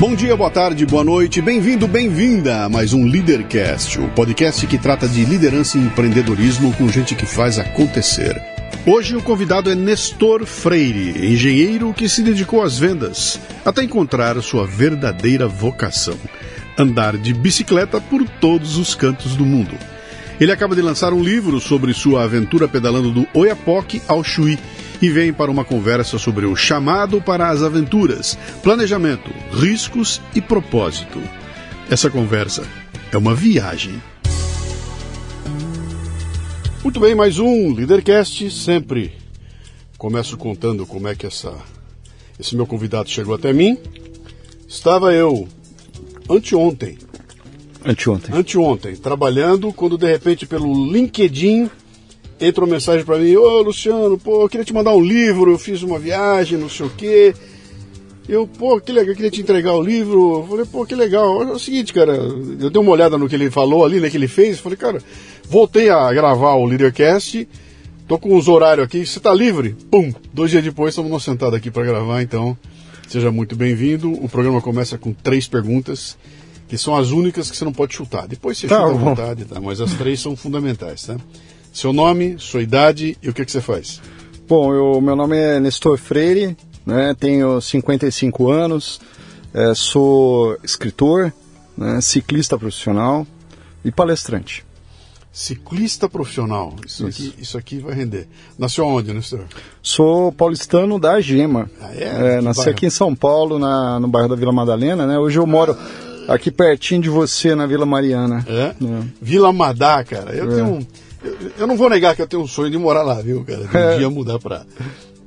Bom dia, boa tarde, boa noite, bem-vindo, bem-vinda a mais um Leadercast, o podcast que trata de liderança e empreendedorismo com gente que faz acontecer. Hoje o convidado é Nestor Freire, engenheiro que se dedicou às vendas até encontrar sua verdadeira vocação: andar de bicicleta por todos os cantos do mundo. Ele acaba de lançar um livro sobre sua aventura pedalando do Oiapoque ao Chuí e vem para uma conversa sobre o chamado para as aventuras, planejamento, riscos e propósito. Essa conversa é uma viagem. Muito bem, mais um Leadercast, sempre começo contando como é que essa, esse meu convidado chegou até mim. Estava eu anteontem. Anteontem. Anteontem, trabalhando, quando de repente pelo LinkedIn entra uma mensagem para mim, ô Luciano, pô, eu queria te mandar um livro, eu fiz uma viagem, não sei o quê. Eu, pô, que legal, eu queria te entregar o livro. Eu falei, pô, que legal. É o seguinte, cara, eu dei uma olhada no que ele falou ali, né, que ele fez. Falei, cara, voltei a gravar o Leadercast, tô com os horários aqui, você tá livre? Pum! Dois dias depois estamos sentados aqui para gravar, então seja muito bem-vindo. O programa começa com três perguntas, que são as únicas que você não pode chutar. Depois você Tá chuta à bom. vontade, tá? Mas as três são fundamentais, tá? Seu nome, sua idade e o que, que você faz? Bom, eu, meu nome é Nestor Freire, né, tenho 55 anos, eh, sou escritor, né, ciclista profissional e palestrante. Ciclista profissional. Isso, Aqui, isso aqui vai render. Nasceu onde, Nestor? Sou paulistano da Gema. Ah, é? Que nasci bairro? aqui em São Paulo, na, no bairro da Vila Madalena. Né? Hoje eu moro aqui pertinho de você, na Vila Mariana. É? É. Vila Madá, cara. Eu É. tenho um, eu, eu não vou negar que eu tenho um sonho de morar lá, viu, cara? De um É. dia mudar pra,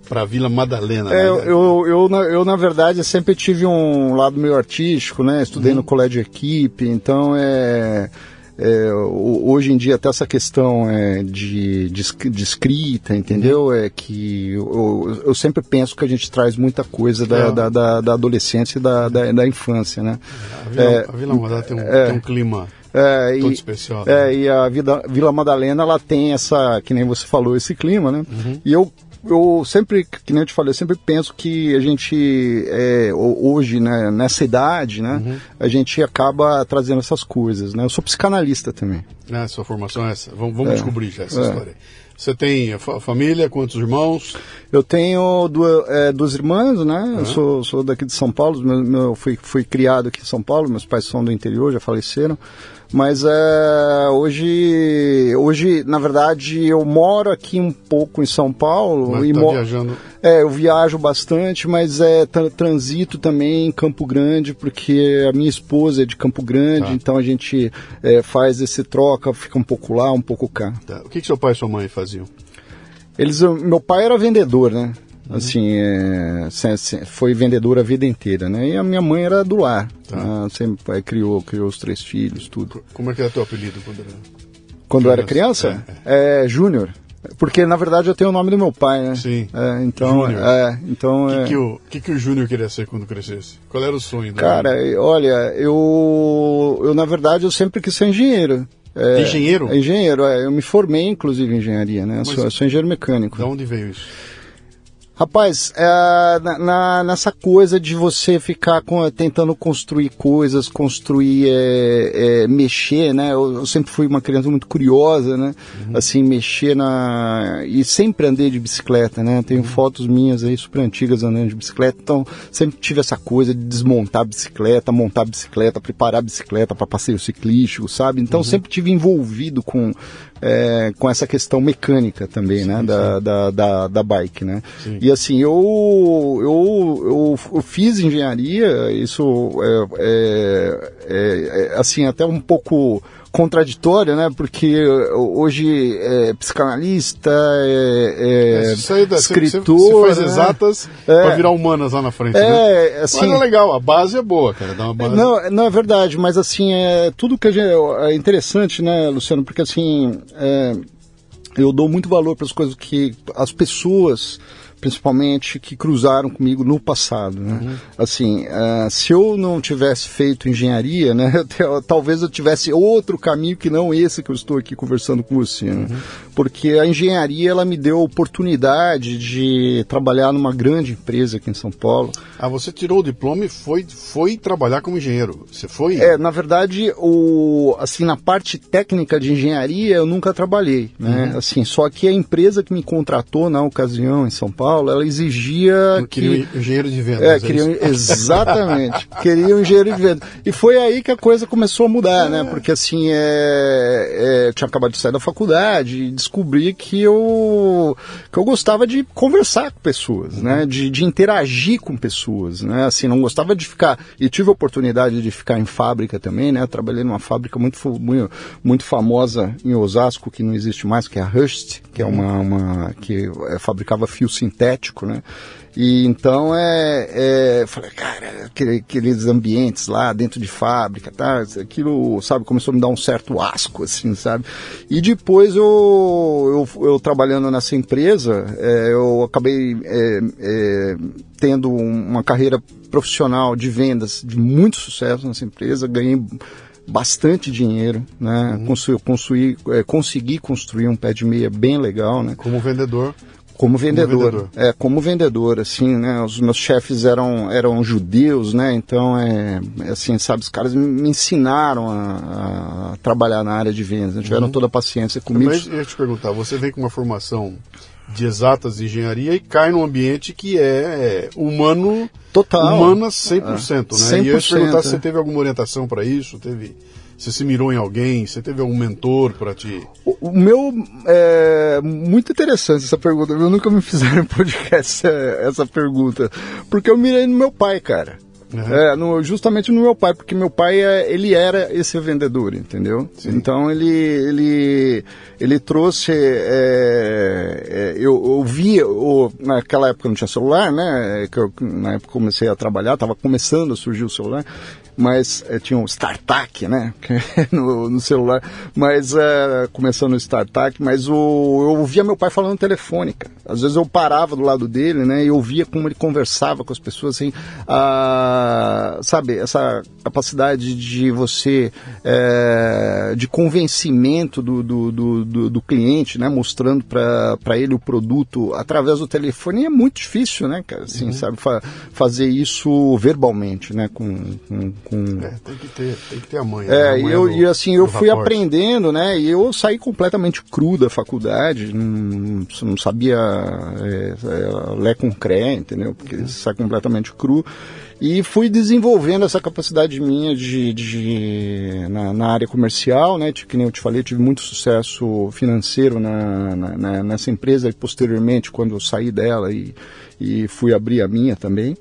pra Vila Madalena. É, né, eu, eu, eu, na- eu, na verdade, sempre tive um lado meio artístico, né? Estudei Uhum. no colégio de equipe, então é, é, hoje em dia até essa questão é, de, de, de escrita, entendeu? Uhum. É que eu, eu sempre penso que a gente traz muita coisa da, É. da, da, da adolescência e da, da, da infância, né? A Vila, é, a Vila tem um, é. tem um clima É, todo e, especial. é, né? e a Vida, Vila Madalena, ela tem essa, que nem você falou, esse clima, né? Uhum. E eu, eu sempre, que nem eu te falei, eu sempre penso que a gente, é, ho- hoje, né, nessa idade, né, Uhum. a gente acaba trazendo essas coisas, né? Eu sou psicanalista também. Né, Sua formação é essa. Vamos, vamos É. descobrir já essa É. história. Você tem fa- família, quantos irmãos? Eu tenho duas, é, duas irmãs, né? Eu sou, sou daqui de São Paulo, meu, meu, fui, fui criado aqui em São Paulo, meus pais são do interior, já faleceram. Mas é, hoje, hoje, na verdade, eu moro aqui um pouco em São Paulo Mas e tá viajando. É, eu viajo bastante, mas é tra- transito também em Campo Grande, porque a minha esposa é de Campo Grande, Tá. então a gente é, faz esse troca, fica um pouco lá, um pouco cá. Tá. O que, que seu pai e sua mãe faziam? Eles, meu pai era vendedor, né? Assim, é, foi vendedor a vida inteira, né? E a minha mãe era do lar, Tá. né? sempre é, criou, criou os três filhos, tudo. Como é que era teu apelido quando era? Quando eu era Criança, criança, é, Júnior. Porque na verdade eu tenho o nome do meu pai, né? Sim. É, então, Júnior. é, então O é, que, que o, que, que o Júnior queria ser quando crescesse? Qual era o sonho? Cara, olha, eu, eu na verdade eu sempre quis ser engenheiro. É, Engenheiro? é engenheiro, é, eu me formei inclusive em engenharia, né? Eu Sou, sou engenheiro mecânico. De onde veio isso? Rapaz, é, na, na- nessa coisa de você ficar com- tentando construir coisas, construir, é, é, mexer, né? Eu, eu sempre fui uma criança muito curiosa, né? Assim, mexer na. E sempre andei de bicicleta, né? Tenho fotos minhas aí super antigas andando de bicicleta, então sempre tive essa coisa de desmontar a bicicleta, montar a bicicleta, preparar a bicicleta para passeio ciclístico, sabe? Então sempre tive envolvido com, é, com essa questão mecânica também, né? Da, da, da, da bike, né? Sim. E assim, eu, eu, eu, eu fiz engenharia, isso é, é- é- é, assim, até um pouco contraditório, né? Porque hoje é psicanalista, é, é você saiu da- você- escritor. Você, faz né? exatas É. pra virar humanas lá na frente, né? É, assim. Mas é legal, a base é boa, cara. Dá uma base. Não, não é verdade, mas assim, é tudo que a gente. É interessante, né, Luciano? Porque assim, é, eu dou muito valor para as coisas que as pessoas principalmente que cruzaram comigo no passado, né? Assim, ah, se eu não tivesse feito engenharia, né, eu talvez eu tivesse outro caminho que não esse que eu estou aqui conversando com você, né? Porque a engenharia ela me deu a oportunidade de trabalhar numa grande empresa aqui em São Paulo. Ah, você tirou o diploma e foi, foi trabalhar como engenheiro. Você foi? É, na verdade, o, assim, na parte técnica de engenharia eu nunca trabalhei, né? Uhum. Assim, só que a empresa que me contratou na ocasião em São Paulo, ela exigia Eu que queria um engenheiro de vendas. é, é queriam, isso? exatamente. queriam engenheiro de venda. E foi aí que a coisa começou a mudar, né? Porque assim, é, é, eu tinha acabado de sair da faculdade e descobri que eu, que eu gostava de conversar com pessoas, né? De, de interagir com pessoas, né? Assim, não gostava de ficar. E tive a oportunidade de ficar em fábrica também, né? Trabalhei numa fábrica muito, muito, muito famosa em Osasco, que não existe mais, que é a Hearst, que é uma, uma que é, fabricava fio sintético, né? E então é, é falei, cara, aquele- aqueles ambientes lá dentro de fábrica, tá? Aquilo, sabe, começou a me dar um certo asco, assim, sabe? E depois eu, eu, eu trabalhando nessa empresa, é, eu acabei é, é, tendo um- uma carreira profissional de vendas de muito sucesso nessa empresa, ganhei bastante dinheiro, né? Construí, construí, é, consegui construir um pé de meia bem legal, né? Como vendedor. Como vendedor, vendedor. é como vendedor, assim, né? Os meus chefes eram eram judeus, né? Então é é assim, sabe, os caras me- ensinaram a, a trabalhar na área de vendas, né? tiveram toda a paciência comigo. Mas eu ia te perguntar, você vem com uma formação de exatas de engenharia e cai num ambiente que é humano, Total. humana 100%, né? E eu ia te 100%, perguntar se é. você teve alguma orientação para isso, teve, você se mirou em alguém, você teve algum mentor para te... O, o meu é muito interessante essa pergunta. Eu nunca me fizeram em podcast essa, essa pergunta, porque eu mirei no meu pai, cara. Uhum. É, no- justamente no meu pai, porque meu pai é, ele era esse vendedor, entendeu? Sim. Então ele ele ele trouxe é, é, eu, eu via o, naquela época não tinha celular, né? Que eu, na época comecei a trabalhar, estava começando a surgir o celular mas eh, tinha um StarTAC, né, no, no celular, mas eh, começando o StarTAC, mas o, eu ouvia meu pai falando no telefone, cara. Às vezes eu parava do lado dele, né, e ouvia como ele conversava com as pessoas, assim, a, sabe, essa capacidade de você, eh, de convencimento do, do, do, do- cliente, né, mostrando para ele o produto através do telefone é muito difícil, né, cara, assim, sabe, fa- fazer isso verbalmente, né, com, com, com É, tem que ter, tem que ter a manha. né? é, A e eu, do- e assim, eu fui rapport. aprendendo, né? E eu saí completamente cru da faculdade, não, não sabia é, é, ler com cré, entendeu? Porque você sai completamente cru. E fui desenvolvendo essa capacidade minha de, de na, na, área comercial, né? Que nem eu te falei, tive muito sucesso financeiro na, na, nessa empresa e posteriormente quando eu saí dela e, e fui abrir a minha também.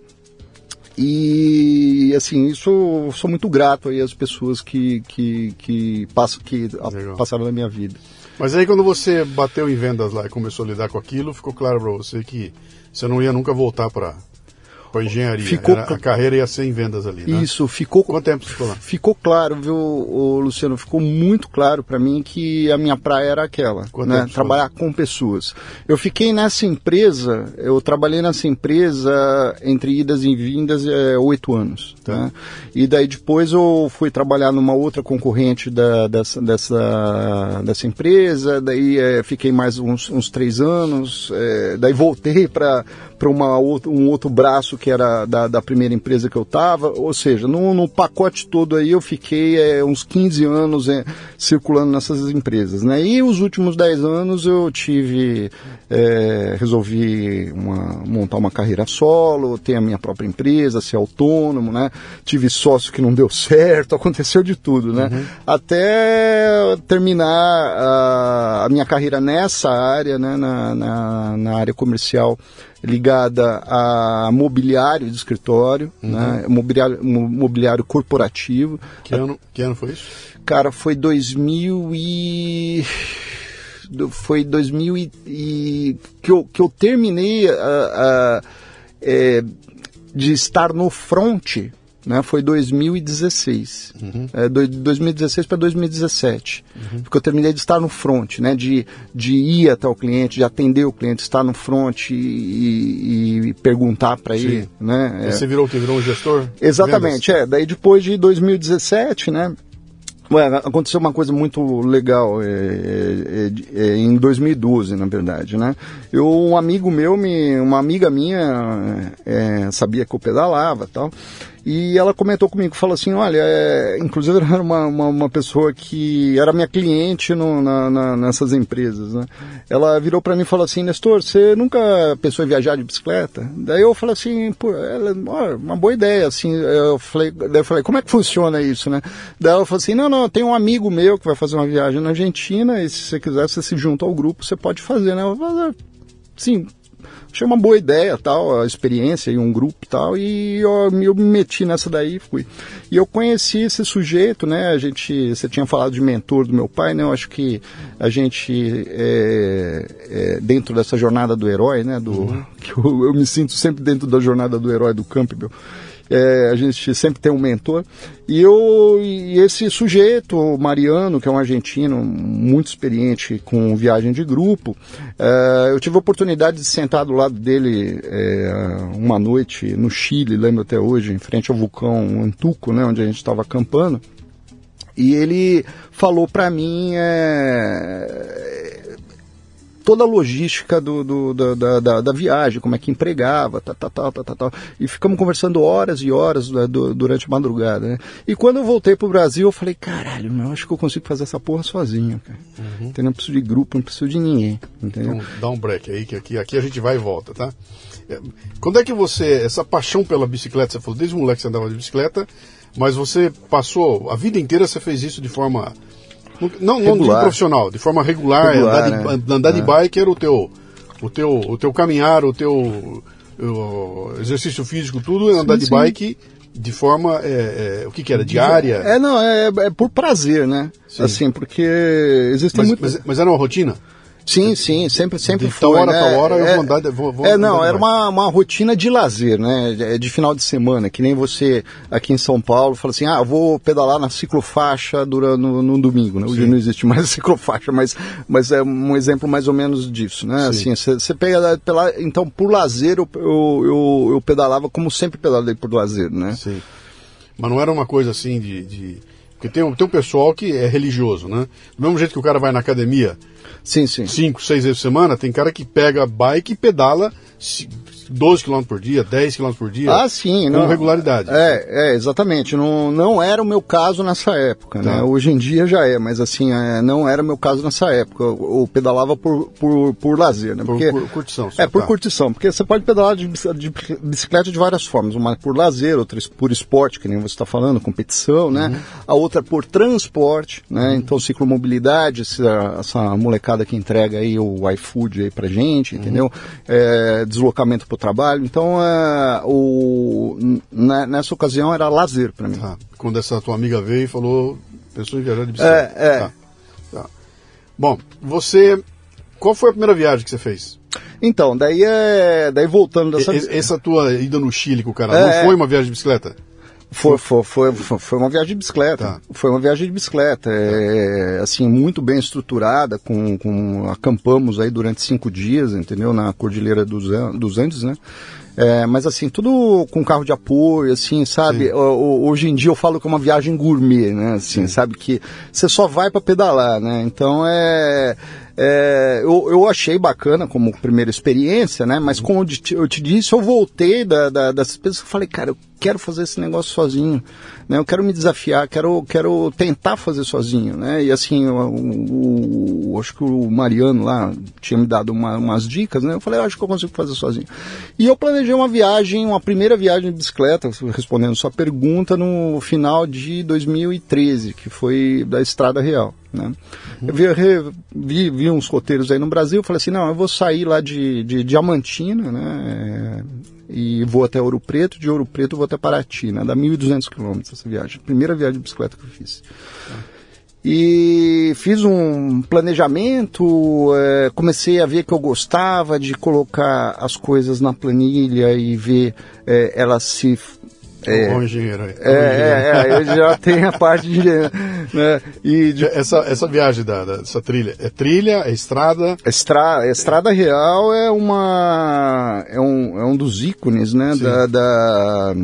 E assim, isso sou muito grato aí às pessoas que, que, que, passam, que passaram na minha vida. Mas aí quando você bateu em vendas lá e começou a lidar com aquilo, ficou claro para você que você não ia nunca voltar para com a engenharia. Ficou Era, a carreira ia ser em vendas ali. Né? Isso, ficou. Quanto tempo ficou lá? Ficou claro, viu, Luciano? Ficou muito claro para mim que a minha praia era aquela. Quanto né? Trabalhar com pessoas. Eu fiquei nessa empresa, eu trabalhei nessa empresa entre idas e vindas é, oito anos. Tá. Né? E daí depois eu fui trabalhar numa outra concorrente da, dessa, dessa, dessa empresa, daí é, fiquei mais uns, uns três anos, é, daí voltei para um outro braço que era da, da primeira empresa que eu estava, ou seja, no, no, pacote todo aí eu fiquei é, uns 15 anos é, circulando nessas empresas, né? E os últimos 10 anos eu tive, é, resolvi uma, montar uma carreira solo, ter a minha própria empresa, ser autônomo, né? Tive sócio que não deu certo, aconteceu de tudo, né? Uhum. Até terminar a, a, minha carreira nessa área, né? na, na, na área comercial ligada a mobiliário de escritório, uhum. né, mobiliário, mobiliário corporativo. Que ano, que ano foi isso? Cara, foi 2000 e foi 2000 e, e que, eu, que eu terminei a, a, é, de estar no front né, foi 2016. Uhum. É, do, 2016 para 2017. Uhum. Porque eu terminei de estar no front, né, de, de ir até o cliente, de atender o cliente, estar no front e, e, e perguntar para ele. Né, é. Você virou o que? Virou um gestor? Exatamente, é. Daí depois de 2017, né, Ué, aconteceu uma coisa muito legal é, é, é, é em 2012, na verdade, né? Eu, um amigo meu, me, uma amiga minha é, sabia que eu pedalava tal, e ela comentou comigo, falou assim, olha, é, inclusive era uma, uma, uma, pessoa que era minha cliente no, na, na, nessas empresas, né? Ela virou para mim e falou assim, Nestor, você nunca pensou em viajar de bicicleta? Daí eu falei assim, pô, ela, ó, uma boa ideia, assim, eu falei, daí eu falei, como é que funciona isso, né? Daí ela falou assim, não, não, tem um amigo meu que vai fazer uma viagem na Argentina e se você quiser, você se junta ao grupo, você pode fazer, né? Eu falei, sim, achei uma boa ideia, tal, a experiência e um grupo tal, e eu, eu me meti nessa daí e fui. E eu conheci esse sujeito, né, a gente, você tinha falado de mentor do meu pai, né, eu acho que a gente, é, é, dentro dessa jornada do herói, né, do, uhum. que eu, eu, me sinto sempre dentro da jornada do herói do Campbell, é, a gente sempre tem um mentor. E, eu, e esse sujeito, Mariano, que é um argentino muito experiente com viagem de grupo, é, eu tive a oportunidade de sentar do lado dele é, uma noite no Chile, lembro até hoje, em frente ao vulcão Antuco, né, onde a gente estava acampando. E ele falou para mim é, toda a logística do, do da, da, da, viagem, como é que empregava, tá, tá, tá, tá, tá, tá. E ficamos conversando horas e horas né, durante a madrugada, né? E quando eu voltei pro Brasil, eu falei, caralho, meu, acho que eu consigo fazer essa porra sozinho, cara. Uhum. Entendeu? Não preciso de grupo, não preciso de ninguém, entendeu? Então, dá um break aí, que aqui, aqui a gente vai e volta, tá? É, quando é que você, essa paixão pela bicicleta, você falou, desde moleque você andava de bicicleta, mas você passou, a vida inteira você fez isso de forma não, não de profissional, de forma regular, regular andar, de, né? andar de é. bike era o teu, o teu, o teu caminhar, o teu o exercício físico, tudo é andar sim, de sim. bike de forma é, é, o que, que era diária é não é, é por prazer né sim. assim porque existe mas, muito mas, mas era uma rotina Sim, sim, sempre, sempre de foi. Tal hora, né? tal hora eu é, vou andar. Vou, vou é, não, era uma, uma rotina de lazer, né? De final de semana, que nem você aqui em São Paulo fala assim: ah, vou pedalar na ciclofaixa durante, no, no domingo, né? Hoje sim. não existe mais ciclofaixa, mas, mas é um exemplo mais ou menos disso, né? Sim. Assim, você pega pela, então por lazer eu, eu, eu, eu, pedalava como sempre pedalei por lazer, né? Sim. Mas não era uma coisa assim de... de... Porque tem um, tem um pessoal que é religioso, né? Do mesmo jeito que o cara vai na academia Sim, sim. Cinco, seis vezes por semana, tem cara que pega bike e pedala 12 km por dia, 10 km por dia? Ah, sim. Com não, regularidade. É, é, exatamente. Não, não era o meu caso nessa época, né? Tá. Hoje em dia já é, mas assim, é, não era o meu caso nessa época. Eu, eu pedalava por, por, por lazer, né? Por, Porque, por curtição. só, é, por tá. curtição, porque você pode pedalar de, de bicicleta de várias formas. Uma por lazer, outra por esporte, que nem você está falando, competição, né? Uhum. A outra por transporte, né? Então, ciclomobilidade, essa, essa molecada que entrega aí o iFood aí pra gente, Uhum. entendeu? É, deslocamento trabalho. Então, é, o, n- nessa ocasião era lazer para mim. Tá. Quando essa tua amiga veio e falou, pensou em viajar de bicicleta. É, é. Tá. Tá. Bom, você. Qual foi a primeira viagem que você fez? Então, daí é. Daí voltando dessa. E- Essa tua ida no Chile com o cara, É, não foi uma viagem de bicicleta? Foi, foi, foi, foi, uma viagem de bicicleta. Tá. Foi uma viagem de bicicleta. É, assim, muito bem estruturada, com, com acampamos aí durante cinco dias, entendeu? Na Cordilheira dos, dos Andes, né? É, mas assim, tudo com carro de apoio, assim, sabe? Sim. O- hoje em dia eu falo que é uma viagem gourmet, né? Assim, sabe? Que você só vai para pedalar, né? Então é. é, eu, eu achei bacana como primeira experiência, né? Mas como eu te, eu te disse, eu voltei da, da, dessas pessoas e falei, cara, eu quero fazer esse negócio sozinho, né? Eu quero me desafiar, quero, quero tentar fazer sozinho, né? E assim, o, o- o- acho que o Mariano lá tinha me dado uma- umas dicas, né? Eu falei, eu acho que eu consigo fazer sozinho. E eu planejei uma viagem, uma primeira viagem de bicicleta, respondendo sua pergunta, no final de 2013, que foi da Estrada Real, né? Eu vi, re- vi, vi uns roteiros aí no Brasil, falei assim, não, eu vou sair lá de, de Diamantina, né? E vou até Ouro Preto, de Ouro Preto vou até Paraty, né? Dá 1.200 quilômetros essa viagem. Primeira viagem de bicicleta que eu fiz. E fiz um planejamento, eh, comecei a ver que eu gostava de colocar as coisas na planilha e ver eh, elas se. É, o engenheiro aí. É, é, é, eu já tenho a parte de. Né, e de Essa, essa viagem da, da- dessa trilha, é trilha, é estrada? Estra, Estrada Real é uma é um, é um dos ícones né Sim. da, da,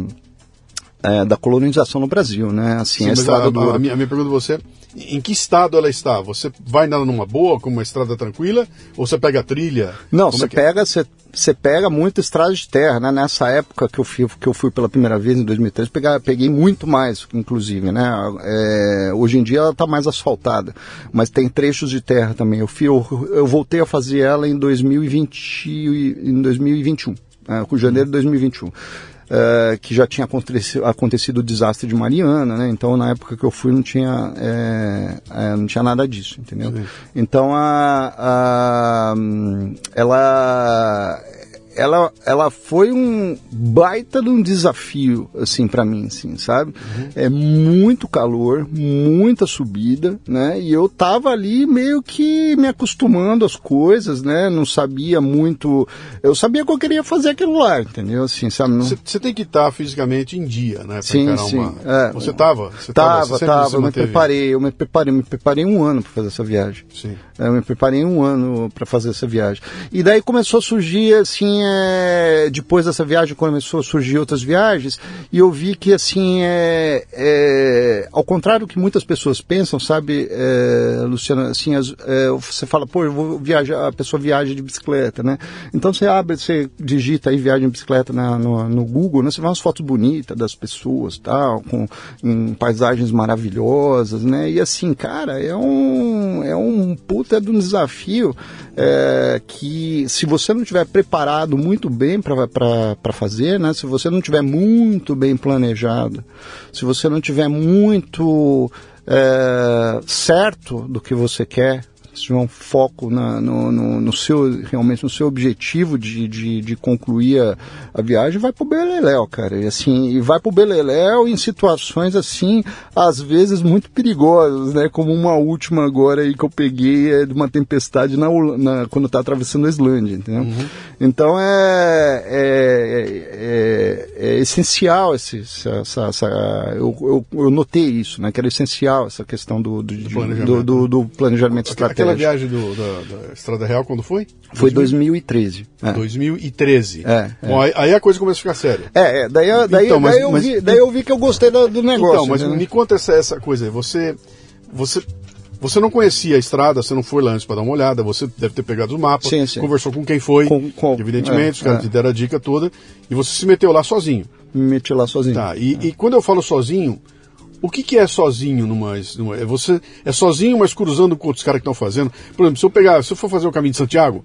é, da colonização no Brasil né assim Sim, a Estrada a, do a, minha, a minha pergunta você é, em que estado ela está? Você vai nela numa boa, com uma estrada tranquila, ou você pega a trilha? Não, Como você é é? pega você você pega muita estrada de terra, né? Nessa época que eu fui, que eu fui pela primeira vez, em 2013, pegar, peguei muito mais, inclusive, né? É, hoje em dia ela está mais asfaltada, mas tem trechos de terra também. Eu, fui, eu, eu voltei a fazer ela em 2020, e- em 2021, né? com janeiro de 2021. É, que já tinha acontecido, acontecido o desastre de Mariana, né? Então na época que eu fui não tinha, é, é, não tinha nada disso, entendeu? Sim. Então a, a ela ela, ela foi um baita de um desafio, assim, para mim, assim, sabe? É muito calor, muita subida, né? E eu tava ali meio que me acostumando às coisas, né? Não sabia muito... Eu sabia que eu queria fazer aquilo lá, entendeu? Assim, sabe? Não... Você, você tem que estar fisicamente em dia, né? pra Sim, sim. uma- É. Você Tava, você sempre tava, se eu me preparei, eu me preparei, me preparei um ano para fazer essa viagem. Sim. Eu me preparei um ano para fazer essa viagem. E daí começou a surgir, assim, é, depois dessa viagem começou a surgir outras viagens, e eu vi que, assim, é, é, ao contrário do que muitas pessoas pensam, sabe, é, Luciana, assim, as- é, você fala, pô, eu vou viajar, a pessoa viaja de bicicleta, né? Então você abre, você digita aí viagem de bicicleta na- no, no Google, né? Você vê umas fotos bonitas das pessoas, tal, com em paisagens maravilhosas, né? E assim, cara, é um, é um puta de um desafio que se você não tiver preparado muito bem para fazer, né? Se você não tiver muito bem planejado, se você não tiver muito é, certo do que você quer, se tiver um foco na- no, no- no seu realmente no seu objetivo de, de, de concluir a, a viagem, vai pro Beleléu, cara. E assim, e vai pro Beleléu em situações assim, às vezes muito perigosas, né? Como uma última agora aí que eu peguei é de uma tempestade na, na quando tava atravessando a Islândia, entendeu? Então é, é, é, é essencial esse, essa, essa- eu, eu, eu notei isso, né? Que era essencial essa questão do, do, de- planejamento. do, do- do planejamento Aquela viagem do- da, da Estrada Real, quando foi? Foi 2013. É. 2013. É, é. Bom, aí, aí a coisa começa a ficar séria. É, é, daí, daí, Então, mas- daí, eu mas- vi, daí eu vi que eu gostei do, do negócio. Então, mas entendeu? me conta essa, essa coisa aí. Você, você Você não conhecia a estrada, você não foi lá antes para dar uma olhada, você deve ter pegado os mapas, Sim, sim. conversou com quem foi, Com- com- evidentemente, é, os caras é. te deram a dica toda, e você se meteu lá sozinho. Me meti lá sozinho. Tá, e, e quando eu falo sozinho, o que, que é sozinho numa, numa- é você é sozinho, mas cruzando com outros caras que estão fazendo? Por exemplo, se eu pegar, se eu for fazer o caminho de Santiago,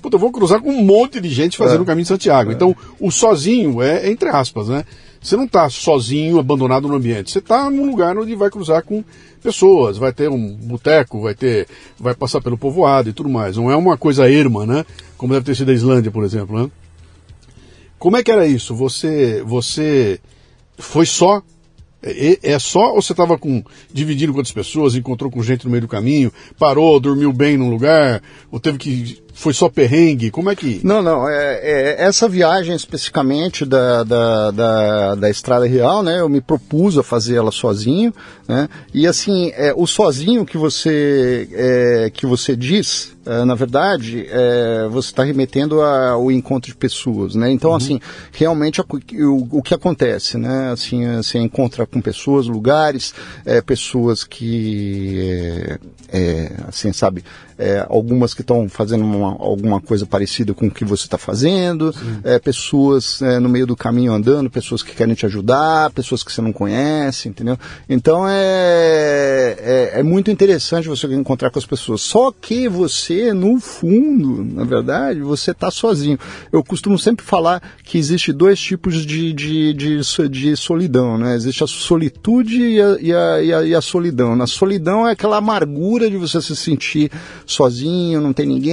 puta, eu vou cruzar com um monte de gente fazendo É. o caminho de Santiago. Então, o sozinho é, é entre aspas, né? Você não está sozinho, abandonado no ambiente. Você está num lugar onde vai cruzar com pessoas, vai ter um boteco, vai ter, vai passar pelo povoado e tudo mais. Não é uma coisa erma, né? Como deve ter sido a Islândia, por exemplo, né? Como é que era isso? Você, você foi só? É, é só ou você estava com dividindo com outras pessoas, encontrou com gente no meio do caminho, parou, dormiu bem num lugar, ou teve que foi só perrengue? Como é que? Não, não. É, é, essa viagem especificamente da, da, da, da Estrada Real, né? Eu me propus a fazer ela sozinho, né? E assim, é, o sozinho que você é, que você diz, é, na verdade, é, você está remetendo ao encontro de pessoas, né? Então, assim, realmente o, o que acontece, né? Assim, você encontra com pessoas, lugares, é, pessoas que, assim, sabe, algumas que estão fazendo uma- alguma coisa parecida com o que você está fazendo, é, pessoas é, no meio do caminho andando, pessoas que querem te ajudar, pessoas que você não conhece, entendeu? Então é, é, é muito interessante você encontrar com as pessoas. Só que você, no fundo, na verdade, você está sozinho. Eu costumo sempre falar que existe dois tipos de, de, de, de solidão, né? Existe a solitude e a, e, a, e, a, e a solidão. Na solidão é aquela amargura de você se sentir sozinho, não tem ninguém,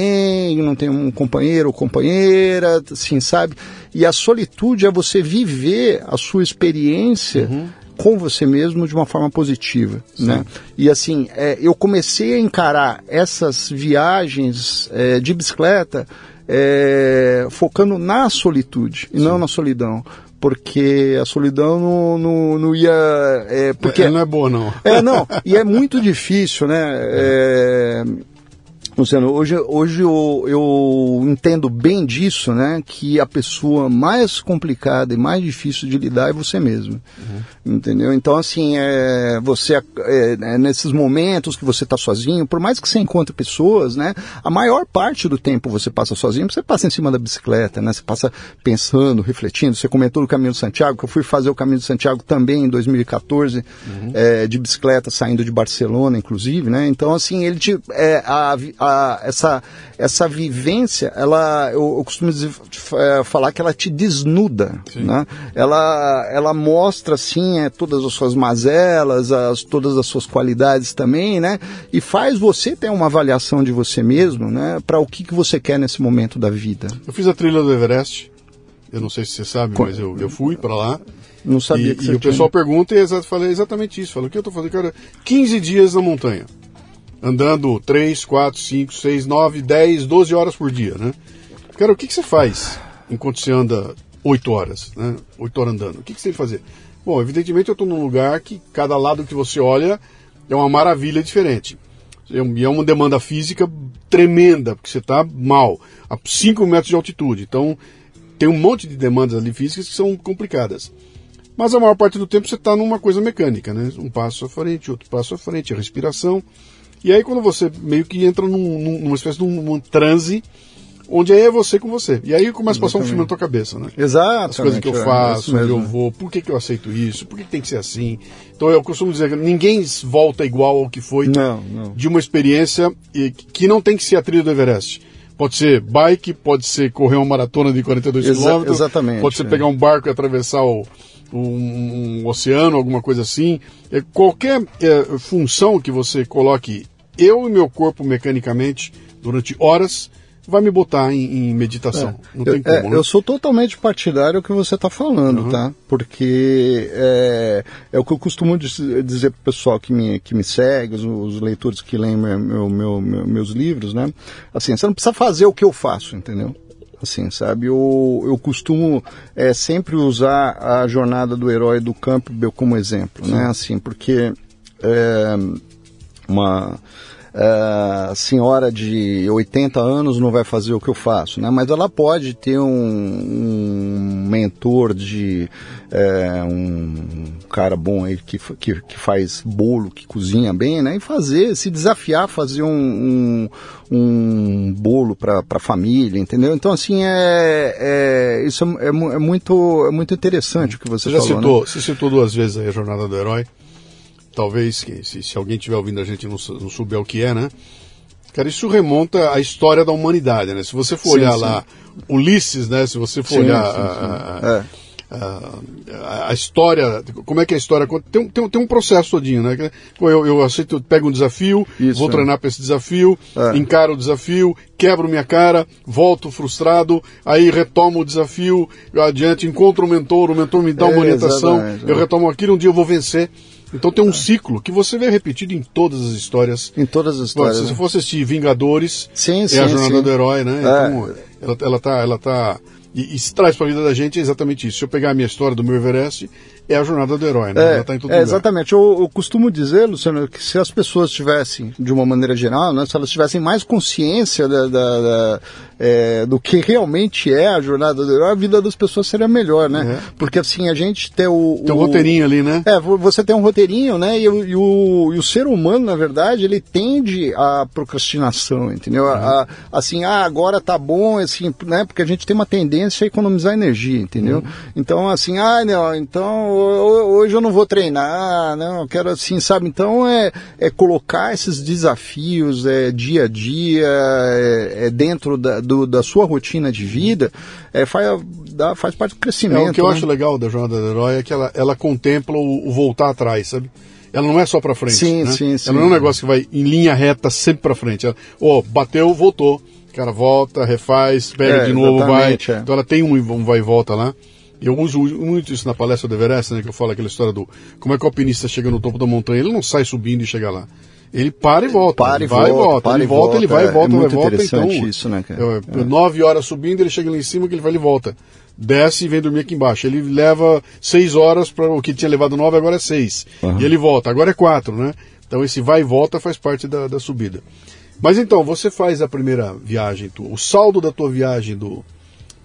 não tem um companheiro ou companheira, assim, sabe? E a solitude é você viver a sua experiência com você mesmo de uma forma positiva, né? E assim, é, eu comecei a encarar essas viagens é, de bicicleta é, focando na solitude e não na solidão. Porque a solidão não, não, não ia. é, porque Porque não é boa não. é, não, e é muito difícil, né? Luciano, hoje, hoje eu, eu entendo bem disso, né? Que a pessoa mais complicada e mais difícil de lidar é você mesmo. Entendeu? Então, assim, é, você, é, é, nesses momentos que você está sozinho, por mais que você encontre pessoas, né? A maior parte do tempo você passa sozinho, você passa em cima da bicicleta, né? Você passa pensando, refletindo. Você comentou do Caminho de Santiago, que eu fui fazer o Caminho de Santiago também em 2014, é, de bicicleta, saindo de Barcelona, inclusive, né? Então, assim, ele te, é, a, vi- a- essa, essa vivência, ela, eu, eu costumo dizer, é, falar que ela te desnuda, né? Ela, ela mostra, assim, é, todas as suas mazelas, as, todas as suas qualidades também, né? E faz você ter uma avaliação de você mesmo, né? Para o que, que você quer nesse momento da vida. Eu fiz a trilha do Everest. Eu não sei se você sabe, Co- mas eu, eu fui para lá. Não sabia e, que e você o tinha- pessoal pergunta e eu falei exatamente isso. Falei, o que eu tô fazendo? Cara, 15 dias na montanha. Andando 3, 4, 5, 6, 9, 10, 12 horas por dia, né? Cara, o que, que você faz enquanto você anda 8 horas, né? 8 horas andando? O que, que você tem que fazer? Bom, evidentemente eu estou num lugar que cada lado que você olha é uma maravilha diferente. É E é uma demanda física tremenda, porque você está mal, a 5 metros de altitude. Então, tem um monte de demandas ali físicas que são complicadas. Mas a maior parte do tempo você está numa coisa mecânica, né? Um passo à frente, outro passo à frente, a respiração. E aí quando você meio que entra num- num- numa espécie de um, um transe, onde aí é você com você. E aí começa a passar um filme na tua cabeça, né? Exato. As coisas que eu faço, onde eu vou, por que, que eu aceito isso, por que, que tem que ser assim. Então eu costumo dizer que ninguém volta igual ao que foi Não, não. de uma experiência que não tem que ser a trilha do Everest. Pode ser bike, pode ser correr uma maratona de 42 Exa- quilômetros, exatamente, pode ser é. pegar um barco e atravessar o, um, um oceano, alguma coisa assim. É, qualquer é, função que você coloque eu e meu corpo mecanicamente durante horas vai me botar em, em meditação. Não tem eu, como. é, né? eu sou totalmente partidário do que você está falando, tá? Porque é, é o que eu costumo diz- dizer para o pessoal que me, que me segue, os, os leitores que leem meu- meu- meu- meus livros, né? Assim, você não precisa fazer o que eu faço, entendeu? Assim, sabe? Eu, eu costumo é, sempre usar a jornada do herói do Campbell como exemplo, né? Assim, porque é, uma a senhora de 80 anos não vai fazer o que eu faço, né? Mas ela pode ter um, um mentor de é, um cara bom aí que, que, que, faz bolo, que cozinha bem, né? E fazer, se desafiar, fazer um, um, um bolo para a família, entendeu? Então, assim, é, é isso é, é, é, muito, é muito interessante o que você, você já falou, citou, né? Você citou duas vezes aí a Jornada do Herói. Talvez, se, se alguém estiver ouvindo a gente não, não souber o que é, né? Cara, isso remonta à história da humanidade, né? Se você for sim, olhar sim. lá Ulisses, né? Se você for sim, olhar a, a, a, a, história, como é que é a história tem, tem, tem um processo todinho, né? Eu, eu aceito, pego um desafio, Isso, vou é. treinar para esse desafio, é. encaro o desafio, quebro minha cara, volto frustrado, aí retomo o desafio, adiante, encontro o mentor, o mentor me dá uma é, orientação, eu retomo aquilo, um dia eu vou vencer. Então tem um ciclo que você vê repetido em todas as histórias. Em todas as histórias. se você né? for assistir Vingadores, sim, é sim, a jornada sim. do herói, né? Então, ela, ela tá, ela tá e, e se traz para a vida da gente é exatamente isso. Se eu pegar a minha história do meu Everest, é a jornada do herói, né? É, tá é, exatamente. Eu, eu, costumo dizer, Luciano, que se as pessoas tivessem, de uma maneira geral, né, se elas tivessem mais consciência da, da, da é, do que realmente é a jornada do herói, a vida das pessoas seria melhor, né? É. Porque assim, a gente tem o. Tem um roteirinho ali, né? É, você tem um roteirinho, né? E, e, o, e o ser humano, na verdade, ele tende à procrastinação, entendeu? Uhum. A, assim, ah, agora tá bom, assim, né? Porque a gente tem uma tendência a economizar energia, entendeu? Uhum. Então, assim, ah, não, então hoje eu não vou treinar, não, eu quero assim, sabe? Então é, é colocar esses desafios é, dia a dia, é, é dentro da, do, da sua rotina de vida, é, faz, dá, faz parte do crescimento. É, o que eu né? acho legal da Jornada do Herói é que ela, ela contempla o, o voltar atrás, sabe? ela não é só para frente. Sim, né? sim, sim. Ela não é um negócio que vai em linha reta sempre para frente. Ó, oh, bateu, voltou. O cara volta, refaz, pega é, de novo, vai. É. Então ela tem um, um vai e volta lá. Eu uso muito isso na palestra do Everest, né, que eu falo aquela história do como é que o alpinista chega no topo da montanha, ele não sai subindo e chega lá. Ele para e volta. Para e vai volta, e volta. Para ele e volta, ele vai e volta, é, vai e volta. Então, isso, né, cara? Eu, é. Nove horas subindo, ele chega lá em cima, que ele vai e volta. Desce e vem dormir aqui embaixo. Ele leva seis horas para o que tinha levado nove, agora é seis. Uhum. E ele volta, agora é quatro, né? Então esse vai e volta faz parte da, da subida. Mas então, você faz a primeira viagem, tu, o saldo da tua viagem do,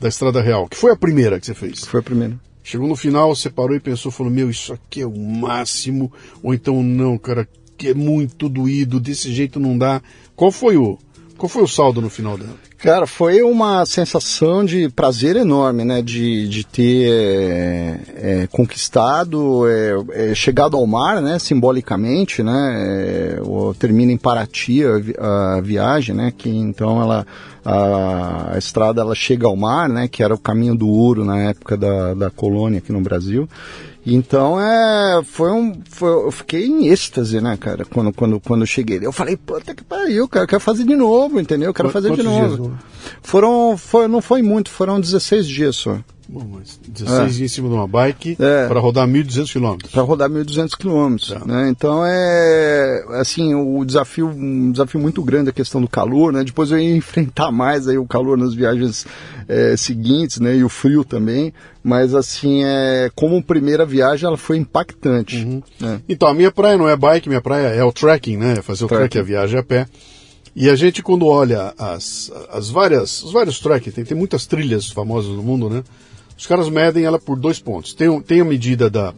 da Estrada Real, que foi a primeira que você fez? Foi a primeira. Chegou no final, você parou e pensou, falou, meu, isso aqui é o máximo, ou então não, cara, que é muito doído, desse jeito não dá. Qual foi o, qual foi o saldo no final dela? Cara, foi uma sensação de prazer enorme, né? De, de ter é, é, conquistado, é, é chegado ao mar, né? Simbolicamente, né? É, termina em Paraty a, a, viagem, né? Que então ela a, a, estrada ela chega ao mar, né? Que era o caminho do ouro na época da, da colônia aqui no Brasil. Então é, foi um, foi, eu fiquei em êxtase, né, cara, quando, quando, quando eu cheguei. Eu falei, puta que pariu, cara, eu quero fazer de novo, entendeu? Eu quero fazer de novo. Dias, foram, foi, não foi muito, foram 16 dias só. Bom, mas 16 é. dias em cima de uma bike é. para rodar 1.200 quilômetros. Para rodar 1.200 quilômetros. Tá. Né? Então é assim o desafio, um desafio muito grande a questão do calor, né? Depois eu ia enfrentar mais aí o calor nas viagens é, seguintes, né? E o frio também. Mas assim é como primeira viagem ela foi impactante. Uhum. Né? Então a minha praia não é bike, minha praia é o trekking, né? Fazer o trekking, trekking a viagem a pé. E a gente quando olha as, as várias, os vários trekking, tem, tem muitas trilhas famosas no mundo, né? Os caras medem ela por dois pontos. Tem, tem a medida da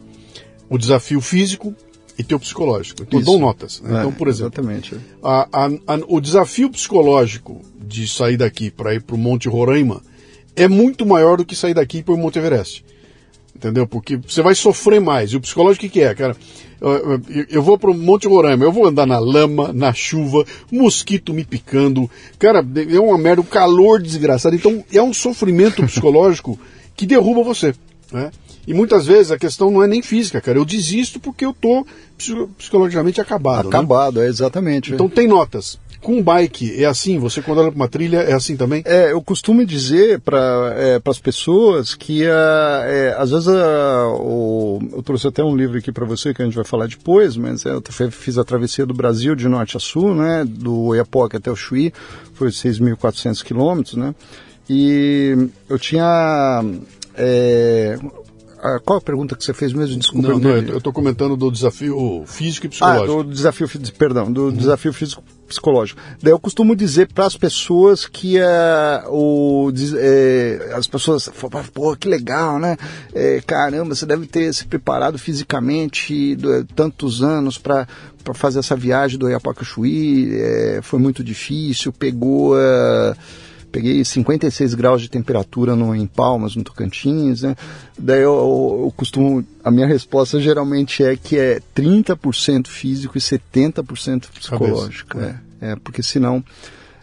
o desafio físico e tem o psicológico. Então Isso. dão notas. Né? É, então, por exemplo, exatamente. A, a, a, o desafio psicológico de sair daqui para ir para o Monte Roraima é muito maior do que sair daqui para o Monte Everest. Entendeu? Porque você vai sofrer mais. E o psicológico o que, que é, cara? Eu, eu vou para o Monte Roraima, eu vou andar na lama, na chuva, mosquito me picando. Cara, é uma merda, um calor desgraçado. Então é um sofrimento psicológico que derruba você. Né? E muitas vezes a questão não é nem física, cara. Eu desisto porque eu tô psicologicamente acabado. Né? Acabado, né? é exatamente. Então tem notas. Com bike é assim? Você quando olha para uma trilha é assim também? É, eu costumo dizer para é, as pessoas que é, às vezes o, eu trouxe até um livro aqui para você que a gente vai falar depois, mas é, eu fiz a travessia do Brasil de norte a sul, né, do Oiapoque até o Chuí, foi 6.400 quilômetros, né? E eu tinha. É, qual a pergunta que você fez mesmo? Desculpa. Não, não, eu estou comentando do desafio físico e psicológico. Ah, do desafio, perdão, do uhum. desafio físico psicológico. Daí eu costumo dizer para as pessoas que é, o, é, as pessoas falam, pô, que legal, né? É, caramba, você deve ter se preparado fisicamente do, tantos anos para fazer essa viagem do Iapoca Chuí, é, foi muito difícil, pegou. É, peguei 56 graus de temperatura no, em Palmas, no Tocantins, né? Daí eu, eu, eu costumo, a minha resposta geralmente é que é 30% físico e 70% psicológico. É, é, porque senão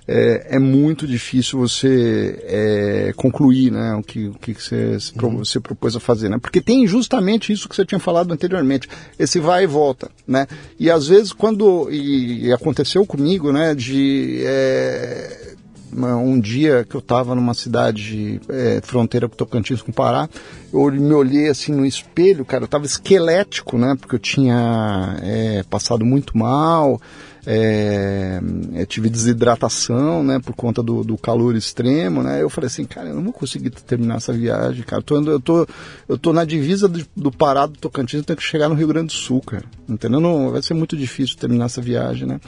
é, é muito difícil você é, concluir né, o que, o que você, uhum. você propôs a fazer. Né? Porque tem justamente isso que você tinha falado anteriormente, esse vai e volta. Né? E às vezes quando, e, e aconteceu comigo, né, de... É, um dia que eu estava numa cidade é, fronteira com Tocantins com Pará, eu me olhei assim no espelho, cara, eu estava esquelético, né? Porque eu tinha é, passado muito mal, é, tive desidratação, né? Por conta do, do, calor extremo, né? Eu falei assim, cara, eu não vou conseguir terminar essa viagem, cara. Eu tô, eu tô, eu tô na divisa do, do Pará do Tocantins, eu tenho que chegar no Rio Grande do Sul, cara. Entendeu? Não, vai ser muito difícil terminar essa viagem, né?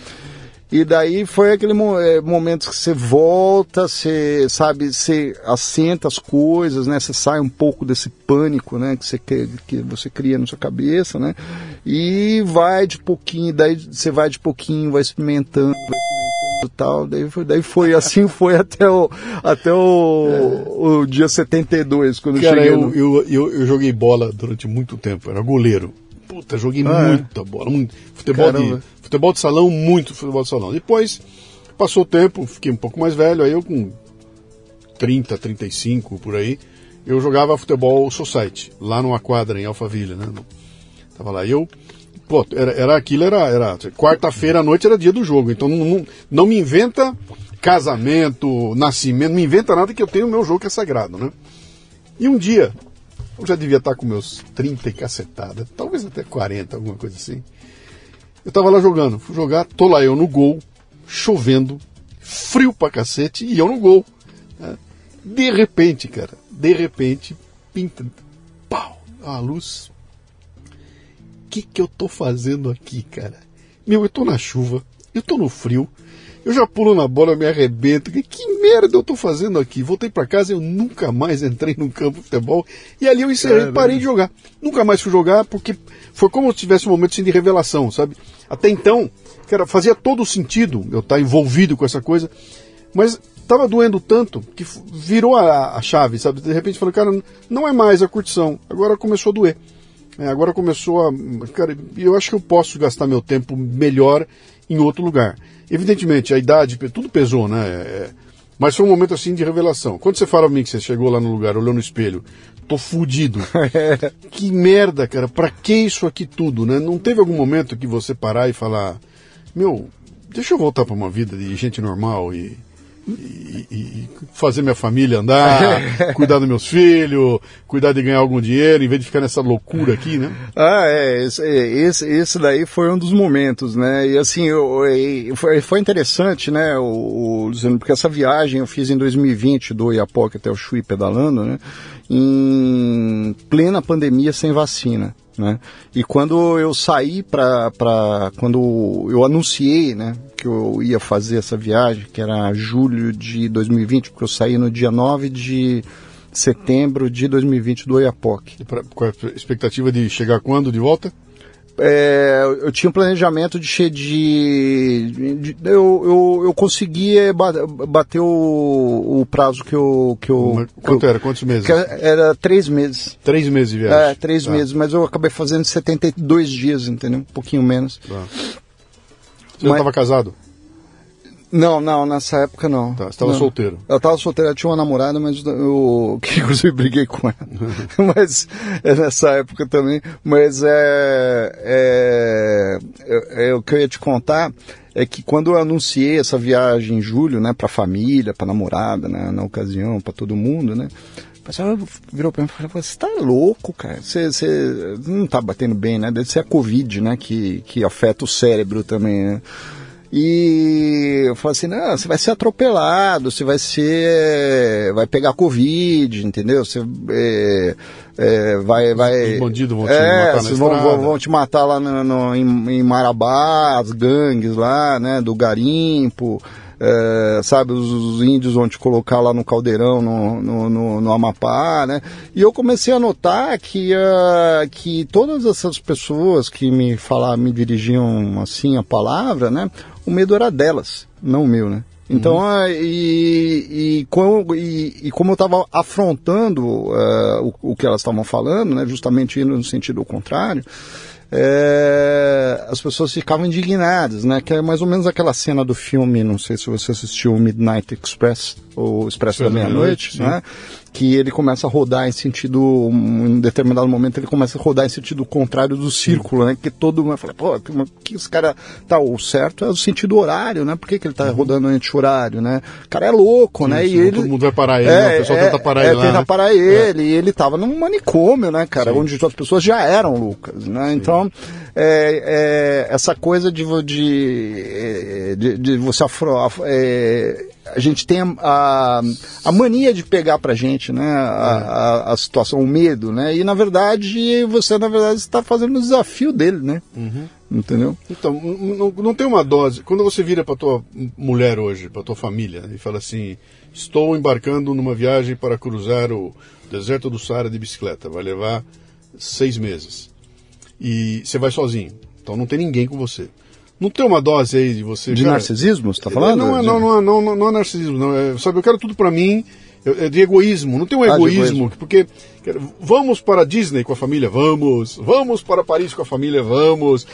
E daí foi aquele é, momento que você volta, você sabe, você assenta as coisas, né? Você sai um pouco desse pânico, né? Que você, que você cria na sua cabeça, né? E vai de pouquinho, daí você vai de pouquinho, vai experimentando, vai experimentando tal. Daí foi, daí foi assim foi até o, até o, é. o dia 72, quando Cara, eu cheguei. No... eu, eu, eu joguei bola durante muito tempo, era goleiro. Puta, joguei ah, é? muita é? bola, muito, futebol Caramba. de Futebol de salão, muito futebol de salão. Depois, passou o tempo, fiquei um pouco mais velho, aí eu com 30, 35 por aí, eu jogava futebol society, lá numa quadra em Alphaville, né? Tava lá. E eu, pô, era, era aquilo, era, era quarta-feira à noite era dia do jogo, então não, não, não me inventa casamento, nascimento, não me inventa nada que eu tenho o meu jogo que é sagrado, né? E um dia, eu já devia estar com meus 30 e cacetada, talvez até 40, alguma coisa assim. Eu tava lá jogando, fui jogar, tô lá eu no gol, chovendo, frio pra cacete, e eu no gol. Né? De repente, cara, de repente, pinta, pau, a luz. O que que eu tô fazendo aqui, cara? Meu, eu tô na chuva, eu tô no frio, eu já pulo na bola, me arrebento. Que, que merda eu tô fazendo aqui? Voltei para casa, eu nunca mais entrei num campo de futebol. E ali eu encerrei, parei de jogar. Nunca mais fui jogar porque foi como se tivesse um momento assim, de revelação, sabe? Até então, cara, fazia todo sentido eu estar envolvido com essa coisa, mas tava doendo tanto que virou a, a chave, sabe? De repente falei, cara, não é mais a curtição, agora começou a doer. É, agora começou a. Cara, eu acho que eu posso gastar meu tempo melhor em outro lugar. Evidentemente, a idade, tudo pesou, né? É, mas foi um momento assim de revelação. Quando você fala pra mim que você chegou lá no lugar, olhou no espelho, tô fudido. que merda, cara, pra que isso aqui tudo, né? Não teve algum momento que você parar e falar, meu, deixa eu voltar para uma vida de gente normal e e, e, fazer minha família andar, cuidar dos meus filhos, cuidar de ganhar algum dinheiro, em vez de ficar nessa loucura aqui, né? Ah, é, esse, é, esse, esse daí foi um dos momentos, né? E assim, eu, eu, foi, foi interessante, né, o, o, Luciano, porque essa viagem eu fiz em 2020 do Iapoca até o Chuí pedalando, né? Em plena pandemia sem vacina. Né? E quando eu saí para. Quando eu anunciei né, que eu ia fazer essa viagem, que era julho de 2020, porque eu saí no dia 9 de setembro de 2020 do Oiapoque. com a expectativa de chegar quando de volta? É, eu tinha um planejamento de, de, de eu, eu, eu conseguia bater o, o prazo que eu que eu quanto que era? Quantos meses? Era três meses. Três meses de viagem. É três tá. meses mas eu acabei fazendo 72 dias entendeu? Um pouquinho menos. Tá. você estava casado não, não, nessa época não. Tá, você estava solteiro? Eu estava solteiro, eu tinha uma namorada, mas eu que inclusive briguei com ela. mas é nessa época também. Mas é, é, é, o que eu ia te contar é que quando eu anunciei essa viagem em julho, né, para família, para namorada, né, na ocasião, para todo mundo, né, pessoal virou para mim e falou: Você tá louco, cara? Você, você não tá batendo bem, né? Deve ser a Covid, né? Que, que afeta o cérebro também, né? E eu falei assim, não, você vai ser atropelado, você vai ser. vai pegar Covid, entendeu? Você, é, é, vai, vai. Os bandidos vão te é, matar na vocês vão, vão, vão te matar lá no, no- em, em Marabá, as gangues lá, né, do garimpo. é, sabe, os, os índios vão te colocar lá no caldeirão, no, no, no, no Amapá, né? E eu comecei a notar que, ah, que todas essas pessoas que me falavam, me dirigiam assim a palavra, né? O medo era delas, não o meu, né? Então, ah, e, e, como, e, e como eu estava afrontando ah, o, o que elas estavam falando, né, justamente indo no sentido contrário, é, as pessoas ficavam indignadas, né? Que é mais ou menos aquela cena do filme, não sei se você assistiu Midnight Express, ou Expresso da Meia-Noite, né? Que ele começa a rodar em sentido, um, em determinado momento ele começa a rodar em sentido contrário do círculo, né? Que todo mundo fala, pô, que, que esse cara tá, o certo é o sentido horário, né? Por que, que ele tá rodando anti-horário, né? O cara é louco, né? E ele... todo mundo vai parar ele, né? O pessoal tenta parar é, ele lá, tenta né? parar ele, e ele tava num manicômio, né, cara, Sim. onde as pessoas já eram loucas, né? Então, é, é, essa coisa de, de, de, de você afro, af- é, a gente tem a, a mania de pegar pra gente, né, a, a, a situação, o medo, né? E na verdade, você na verdade está fazendo o desafio dele, né? Entendeu? Então, não, não tem uma dose. Quando você vira para tua mulher hoje, para tua família, e fala assim: estou embarcando numa viagem para cruzar o deserto do Saara de bicicleta, vai levar seis meses. E você vai sozinho, então não tem ninguém com você. Não tem uma dose aí de você. De cara, narcisismo, você tá falando? Não, é- não, não, é- não, não, não é narcisismo, não. É, sabe, eu quero tudo para mim. É é de egoísmo. Não tem um Ah, egoísmo, egoísmo. porque vamos para Disney com a família, vamos. Vamos para Paris com a família, vamos.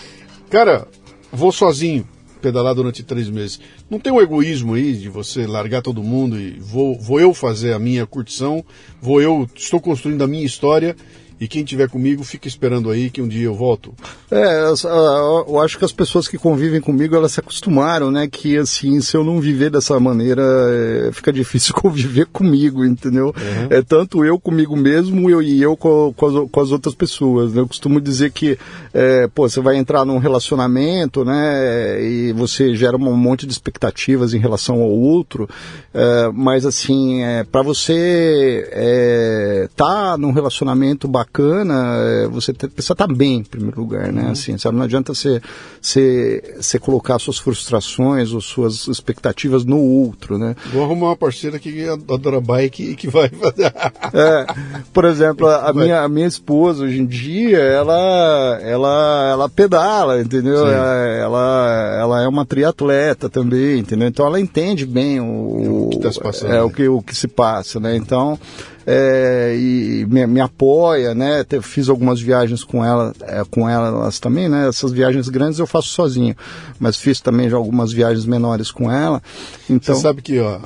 Cara, vou sozinho pedalar durante três meses. Não tem um egoísmo aí de você largar todo mundo e vou, vou eu fazer a minha curtição, vou eu, estou construindo a minha história e quem tiver comigo fica esperando aí que um dia eu volto. É, eu, acho que as pessoas que convivem comigo, elas se acostumaram, né? Que assim, se eu não viver dessa maneira, é, fica difícil conviver comigo, entendeu? É tanto eu comigo mesmo eu, e eu com, com, as, com as outras pessoas. Né? Eu costumo dizer que, é, pô, você vai entrar num relacionamento, né? E você gera um monte de expectativas em relação ao outro, é, mas assim, é, para você é, tá num relacionamento bacana, é, você precisa estar bem, em primeiro lugar, né? Assim, sabe? Não adianta você, você, você colocar suas frustrações ou suas expectativas no outro, né? Vou arrumar uma parceira que adora bike e que vai fazer. É, por exemplo, a, minha, a minha esposa hoje em dia, ela, ela, ela pedala, entendeu? Ela, ela, ela é uma triatleta também, entendeu? Então ela entende bem o, O que tá se passando, é, né? o, que, o que se passa, né? Então, é, e me, me apoia, né? Te- Fiz algumas viagens com ela, é, com elas também, né? Essas viagens grandes eu faço sozinho, mas fiz também já algumas viagens menores com ela. Então, Você sabe que ó,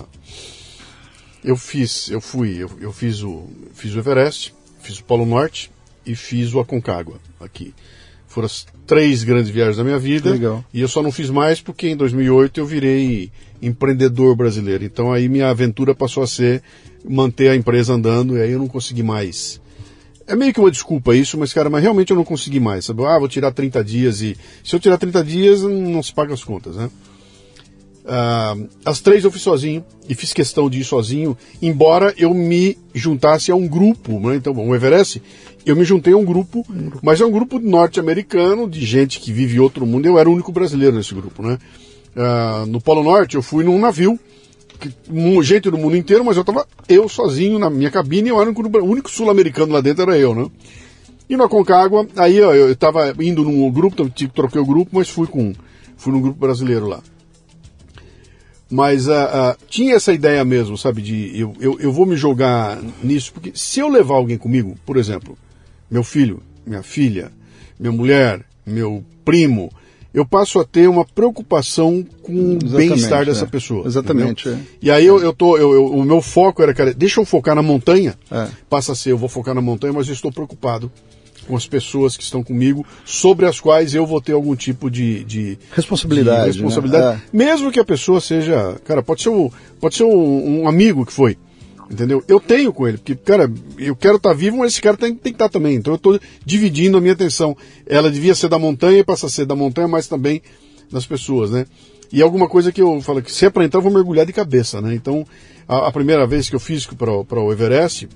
eu fiz, eu fui, eu, eu fiz o fiz o Everest, fiz o Polo Norte e fiz o Aconcagua aqui. Foram as três grandes viagens da minha vida. Legal. E eu só não fiz mais porque em 2008 eu virei empreendedor brasileiro. Então aí minha aventura passou a ser manter a empresa andando e aí eu não consegui mais. É meio que uma desculpa isso, mas cara, mas realmente eu não consegui mais. Sabe? Ah, vou tirar 30 dias e se eu tirar 30 dias não se paga as contas, né? Ah, as três eu fiz sozinho e fiz questão de ir sozinho, embora eu me juntasse a um grupo, né? Então, bom, o Everest, eu me juntei a um grupo, mas é um grupo norte-americano, de gente que vive outro mundo, eu era o único brasileiro nesse grupo, né? Ah, no Polo Norte eu fui num navio, gente do mundo inteiro, mas eu tava eu sozinho na minha cabine, eu era o único, sul-americano lá dentro, era eu, né? E no Aconcagua, aí ó, eu estava indo num grupo, que troquei o grupo, mas fui com fui num grupo brasileiro lá. Mas ah, ah, tinha essa ideia mesmo, sabe, de eu, eu, eu vou me jogar nisso, porque se eu levar alguém comigo, por exemplo, meu filho, minha filha, minha mulher, meu primo, eu passo a ter uma preocupação com o bem-estar dessa é. pessoa. Exatamente, é. E aí eu, eu tô, eu, eu- o meu foco era, cara, deixa eu focar na montanha, É. passa a ser, eu vou focar na montanha, mas eu estou preocupado com as pessoas que estão comigo, sobre as quais eu vou ter algum tipo de, de Responsabilidade, de responsabilidade. né? Mesmo que a pessoa seja, cara, pode ser, um, pode ser um, um amigo que foi, entendeu? Eu tenho com ele, porque, cara, eu quero estar vivo, mas esse cara tem, tem que estar também. Então eu estou dividindo a minha atenção. Ela devia ser da montanha e passa a ser da montanha, mas também das pessoas, né? E alguma coisa que eu falo que se é para entrar, eu vou mergulhar de cabeça, né? Então, a, a primeira vez que eu fiz para o Everest,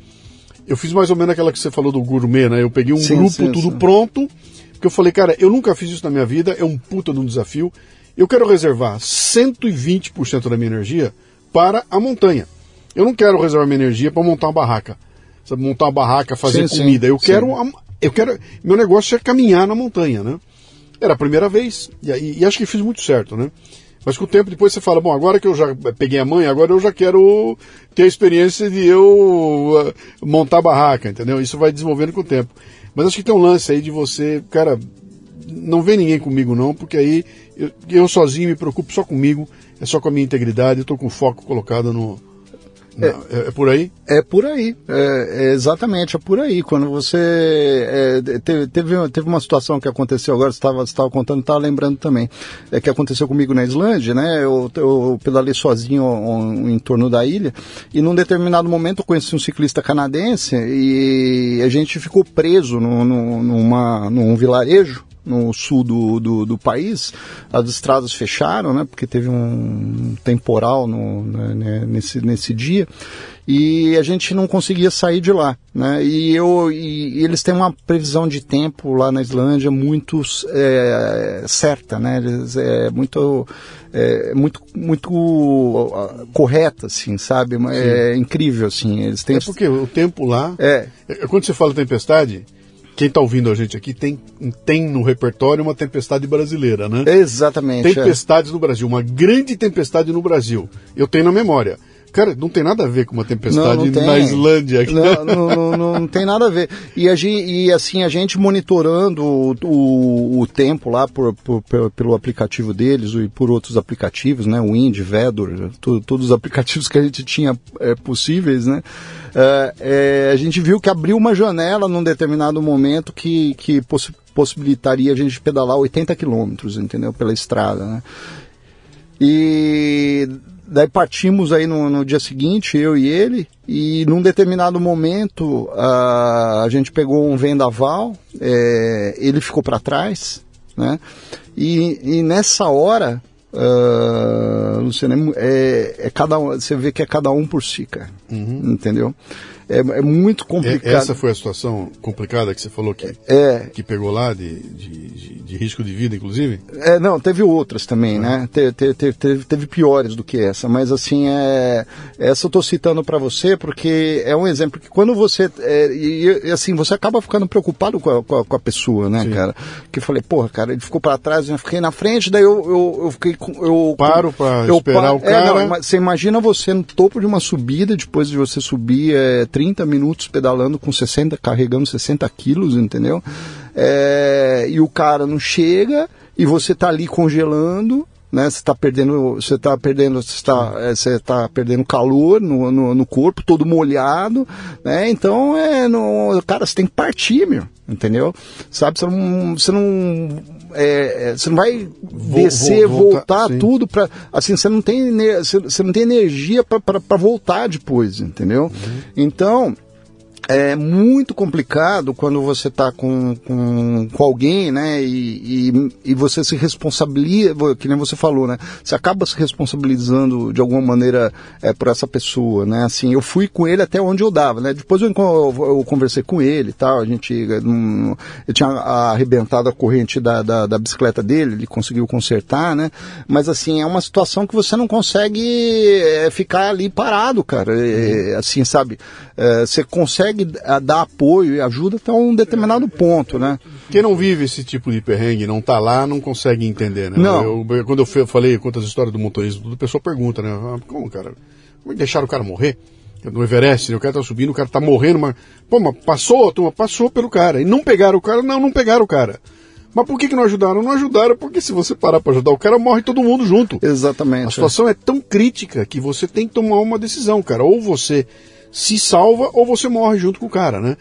eu fiz mais ou menos aquela que você falou do gourmet, né? Eu peguei um Sim, grupo sim, tudo sim. pronto, porque eu falei, cara, eu nunca fiz isso na minha vida, é um puta de um desafio. Eu quero reservar 120% da minha energia para a montanha. Eu não quero reservar minha energia para montar uma barraca. Sabe, montar uma barraca, fazer Sim, sim, comida. eu sim. quero. a- Eu quero. Meu negócio é caminhar na montanha, né? Era a primeira vez. E, aí- e acho que fiz muito certo, né? Mas com o tempo depois você fala, bom, agora que eu já peguei a mãe, agora eu já quero ter a experiência de eu uh, montar a barraca, entendeu? Isso vai desenvolvendo com o tempo. Mas acho que tem um lance aí de você, cara, não vem ninguém comigo não, porque aí eu, eu sozinho me preocupo só comigo, é só com a minha integridade, eu tô com o foco colocado no... na- é, é por aí? É por aí, é, é exatamente, é por aí. Quando você. é, teve, teve, teve uma situação que aconteceu agora, você estava estava contando, estava lembrando também, é que aconteceu comigo na Islândia, né? Eu, eu pedalei sozinho um, em torno da ilha e num determinado momento eu conheci um ciclista canadense e a gente ficou preso no, no, numa, num vilarejo no sul do, do, do país, as estradas fecharam, né, porque teve um temporal no, né, nesse, nesse dia, e a gente não conseguia sair de lá, né, e, eu, e, eles têm uma previsão de tempo lá na Islândia muito é, certa, né, eles, é muito, é, muito, muito correta, assim, sabe, é incrível, assim, eles têm... É porque o tempo lá... É, É, Quando você fala tempestade, quem está ouvindo a gente aqui tem, tem no repertório uma tempestade brasileira, né? exatamente. é. Tempestades no Brasil, uma grande tempestade no Brasil. Eu tenho na memória. Cara, não tem nada a ver com uma tempestade Não, não na Islândia. Não, não, não, não- tem nada a ver. E, a e assim, a gente monitorando o, o, o tempo lá por, por- pelo- aplicativo deles e por outros aplicativos, né? Wind, Vedor, todos os aplicativos que a gente tinha é, possíveis, né? É, é, a gente viu que abriu uma janela num determinado momento que, que possi- possibilitaria a gente pedalar 80 quilômetros, entendeu? Pela estrada, né? E daí partimos aí no, no dia seguinte, eu e ele, e num determinado momento a, a gente pegou um vendaval, é, ele ficou para trás, né? E, e nessa hora, ah, Luciano, é mu- é, é cada um, você vê que é cada um por si, cara, entendeu? É, é muito É, complicado. essa foi a situação complicada que você falou que, É, que pegou lá, de, de, de- de risco de vida, inclusive? É, não, teve outras também, né? Te- te- te- teve, teve piores do que essa, mas assim, é, essa eu tô citando para você porque é um exemplo que quando você, é, e, e, assim, você acaba ficando preocupado com a, com a, com a pessoa, né, Sim. cara? Que eu falei, porra, cara, ele ficou para trás, eu fiquei na frente, daí eu, eu, eu fiquei com, eu Paro pra eu esperar o É, cara. não, mas você imagina você no topo de uma subida, depois de você subir é, 30 minutos pedalando com 60, carregando 60 quilos, entendeu? É, e o cara não chega e você tá ali congelando, né? Você tá perdendo, você tá perdendo, você tá, é, você tá perdendo calor no, no, no corpo, todo molhado, né? Então, é, no, cara, você tem que partir, meu, entendeu? Sabe, você não, você não, é, é, você não vai Vo- descer, vo- voltar, voltar, tudo para assim, você não tem, você, não tem energia para voltar depois, entendeu? Então, é muito complicado quando você está com, com, com alguém, né? E, e, e você se responsabiliza, que nem você falou, né? Você acaba se responsabilizando de alguma maneira é, por essa pessoa, né? Assim, eu fui com ele até onde eu dava, né? Depois eu, enco- eu conversei com ele e tal, a gente, eu tinha arrebentado a corrente da, da, da bicicleta dele, ele conseguiu consertar, né? Mas assim, é uma situação que você não consegue é, ficar ali parado, cara. É, assim, sabe? É, você consegue ah, dar apoio e ajuda até um determinado ponto, né? Quem não vive esse tipo de perrengue, não tá lá, não consegue entender, né? Não. Eu- quando eu falei, conto as histórias do motorismo, a pessoa pergunta, né? Ah, como, cara? Como é deixaram o cara morrer? No Everest, né? o cara tá subindo, o cara tá morrendo, mas. Pô, mas passou, turma, passou pelo cara. E não pegaram o cara? Não, não pegaram o cara. Mas por que, que não ajudaram? Não ajudaram porque se você parar pra ajudar o cara, morre todo mundo junto. Exatamente. A situação é tão crítica que você tem que tomar uma decisão, cara. Ou você se salva ou você morre junto com o cara, né?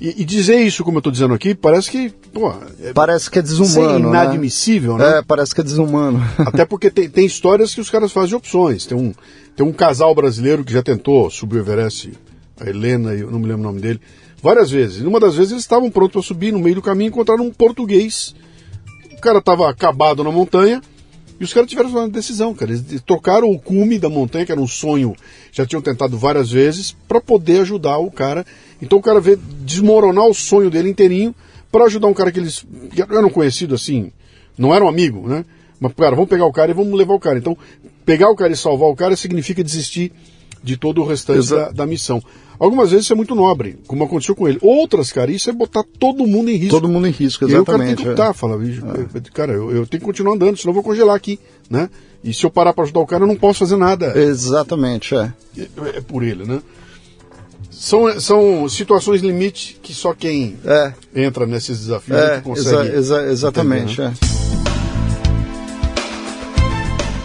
E, e dizer isso, como eu tô dizendo aqui, parece que, pô, é, Parece que é é desumano. inadmissível, né? né? É, parece que é desumano. Até porque tem, tem histórias que os caras fazem opções. Tem um, tem um casal brasileiro que já tentou subir o Everest, a Helena, eu não me lembro o nome dele, várias vezes. E numa das vezes eles estavam prontos para subir, no meio do caminho encontraram um português. O cara estava acabado na montanha e os caras tiveram uma decisão, cara. Eles tocaram o cume da montanha, que era um sonho, já tinham tentado várias vezes, para poder ajudar o cara. Então o cara vê desmoronar o sonho dele inteirinho para ajudar um cara que eles eram conhecido assim, não era um amigo, né? Mas, cara, vamos pegar o cara e vamos levar o cara. Então, pegar o cara e salvar o cara significa desistir de todo o restante da, da, missão. Algumas vezes isso é muito nobre, como aconteceu com ele. Outras, cara, isso é botar todo mundo em risco. Todo mundo em risco, exatamente. E aí o cara tem que lutar, é. fala, é. cara, eu, eu, tenho que continuar andando, senão eu vou congelar aqui, né? E se eu parar para ajudar o cara, eu não posso fazer nada. Exatamente, é. É, é por ele, né? São, são situações limite que só quem é. entra nesses desafios é, consegue. Exa, exa, exatamente, entender, né? é.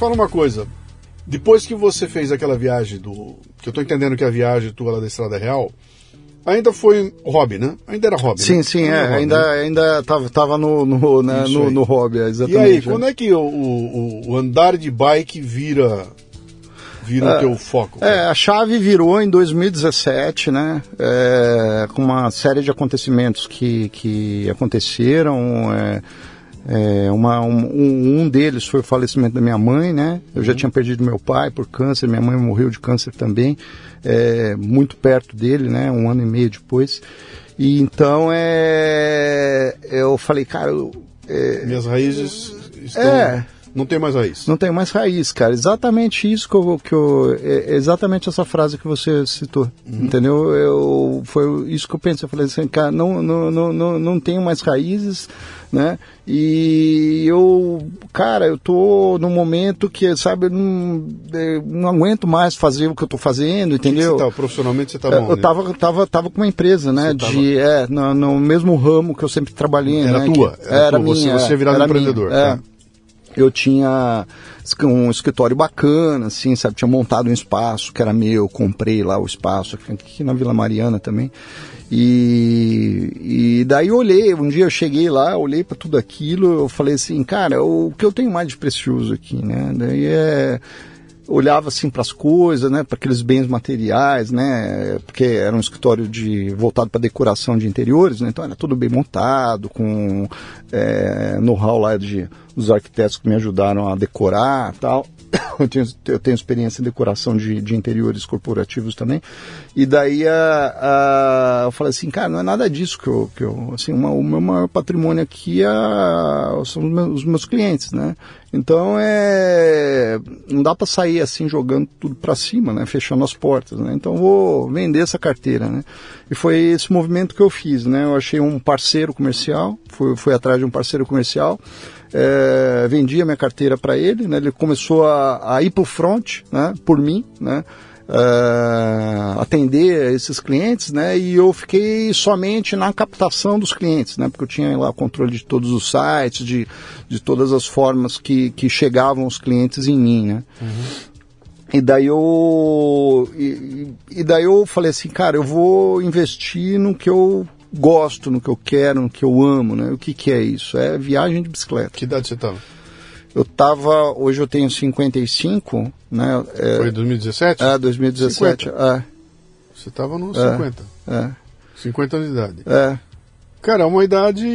Fala uma coisa, depois que você fez aquela viagem do. Que eu estou entendendo que é a viagem tua lá da Estrada Real. Ainda foi hobby, né? Ainda era hobby. Sim, né? sim, é. Hobby, ainda, né? ainda tava, tava no, no, né, no, no, hobby, exatamente. E aí, quando é que o, o, o andar de bike vira vira é, o teu foco? Cara? É, a chave virou em 2017, né? É, com uma série de acontecimentos que, que aconteceram. É, é, uma, um, um, deles foi o falecimento da minha mãe, né? Eu já uhum. tinha perdido meu pai por câncer, minha mãe morreu de câncer também, é, muito perto dele, né? Um ano e meio depois. E então é, eu falei, cara. Eu, é, Minhas raízes estão. É, não tem mais raiz. Não tem mais raiz, cara. Exatamente isso que eu. Que eu é exatamente essa frase que você citou. Uhum. Entendeu? Eu, foi isso que eu pensei. Eu falei assim, cara, não, não, não, não, não tenho mais raízes, né? E eu, cara, eu tô num momento que, sabe, eu não, eu não aguento mais fazer o que eu tô fazendo, entendeu? Você tá, profissionalmente você tá bom, Eu né? tava, tava, tava com uma empresa, né? Você de, tava... é, no, no, mesmo ramo que eu sempre trabalhei. Era né, tua? Era, era tua. minha. Você, você virado empreendedor. Minha, é. Tá? Eu tinha um escritório bacana, assim, sabe? Tinha montado um espaço que era meu, comprei lá o espaço aqui na Vila Mariana também. E, e daí eu olhei, um dia eu cheguei lá, olhei para tudo aquilo, eu falei assim, cara, o que eu tenho mais de precioso aqui, né? Daí é olhava assim para as coisas, né, para aqueles bens materiais, né, porque era um escritório de voltado para decoração de interiores, né, então era tudo bem montado, com é, know-how lá de os arquitetos que me ajudaram a decorar, tal. eu, tenho, eu tenho experiência em decoração de, de interiores corporativos também. E daí a, a, eu falei assim, cara, não é nada disso que eu. Que eu assim, uma, o meu maior patrimônio aqui é, são os meus, os meus clientes, né? Então é. Não dá para sair assim jogando tudo para cima, né? Fechando as portas, né? Então vou vender essa carteira, né? E foi esse movimento que eu fiz, né? Eu achei um parceiro comercial, fui, fui atrás de um parceiro comercial é, vendi a minha carteira para ele, né? ele começou a, a ir para o front, né? por mim, né? Uh, atender esses clientes, né? E eu fiquei somente na captação dos clientes, né? Porque eu tinha lá o controle de todos os sites, de, de todas as formas que, que chegavam os clientes em mim, né? Uhum. E daí eu e, e, daí eu falei assim, cara, eu vou investir no que eu gosto, no que eu quero, no que eu amo, né? O que, que é isso? É viagem de bicicleta. Que idade você estava? Eu estava, hoje eu tenho 55, né? É, Foi 2017? É, 2017. 50. É. Você estava nos é, 50. É. 50 anos de idade. É. Cara, é uma idade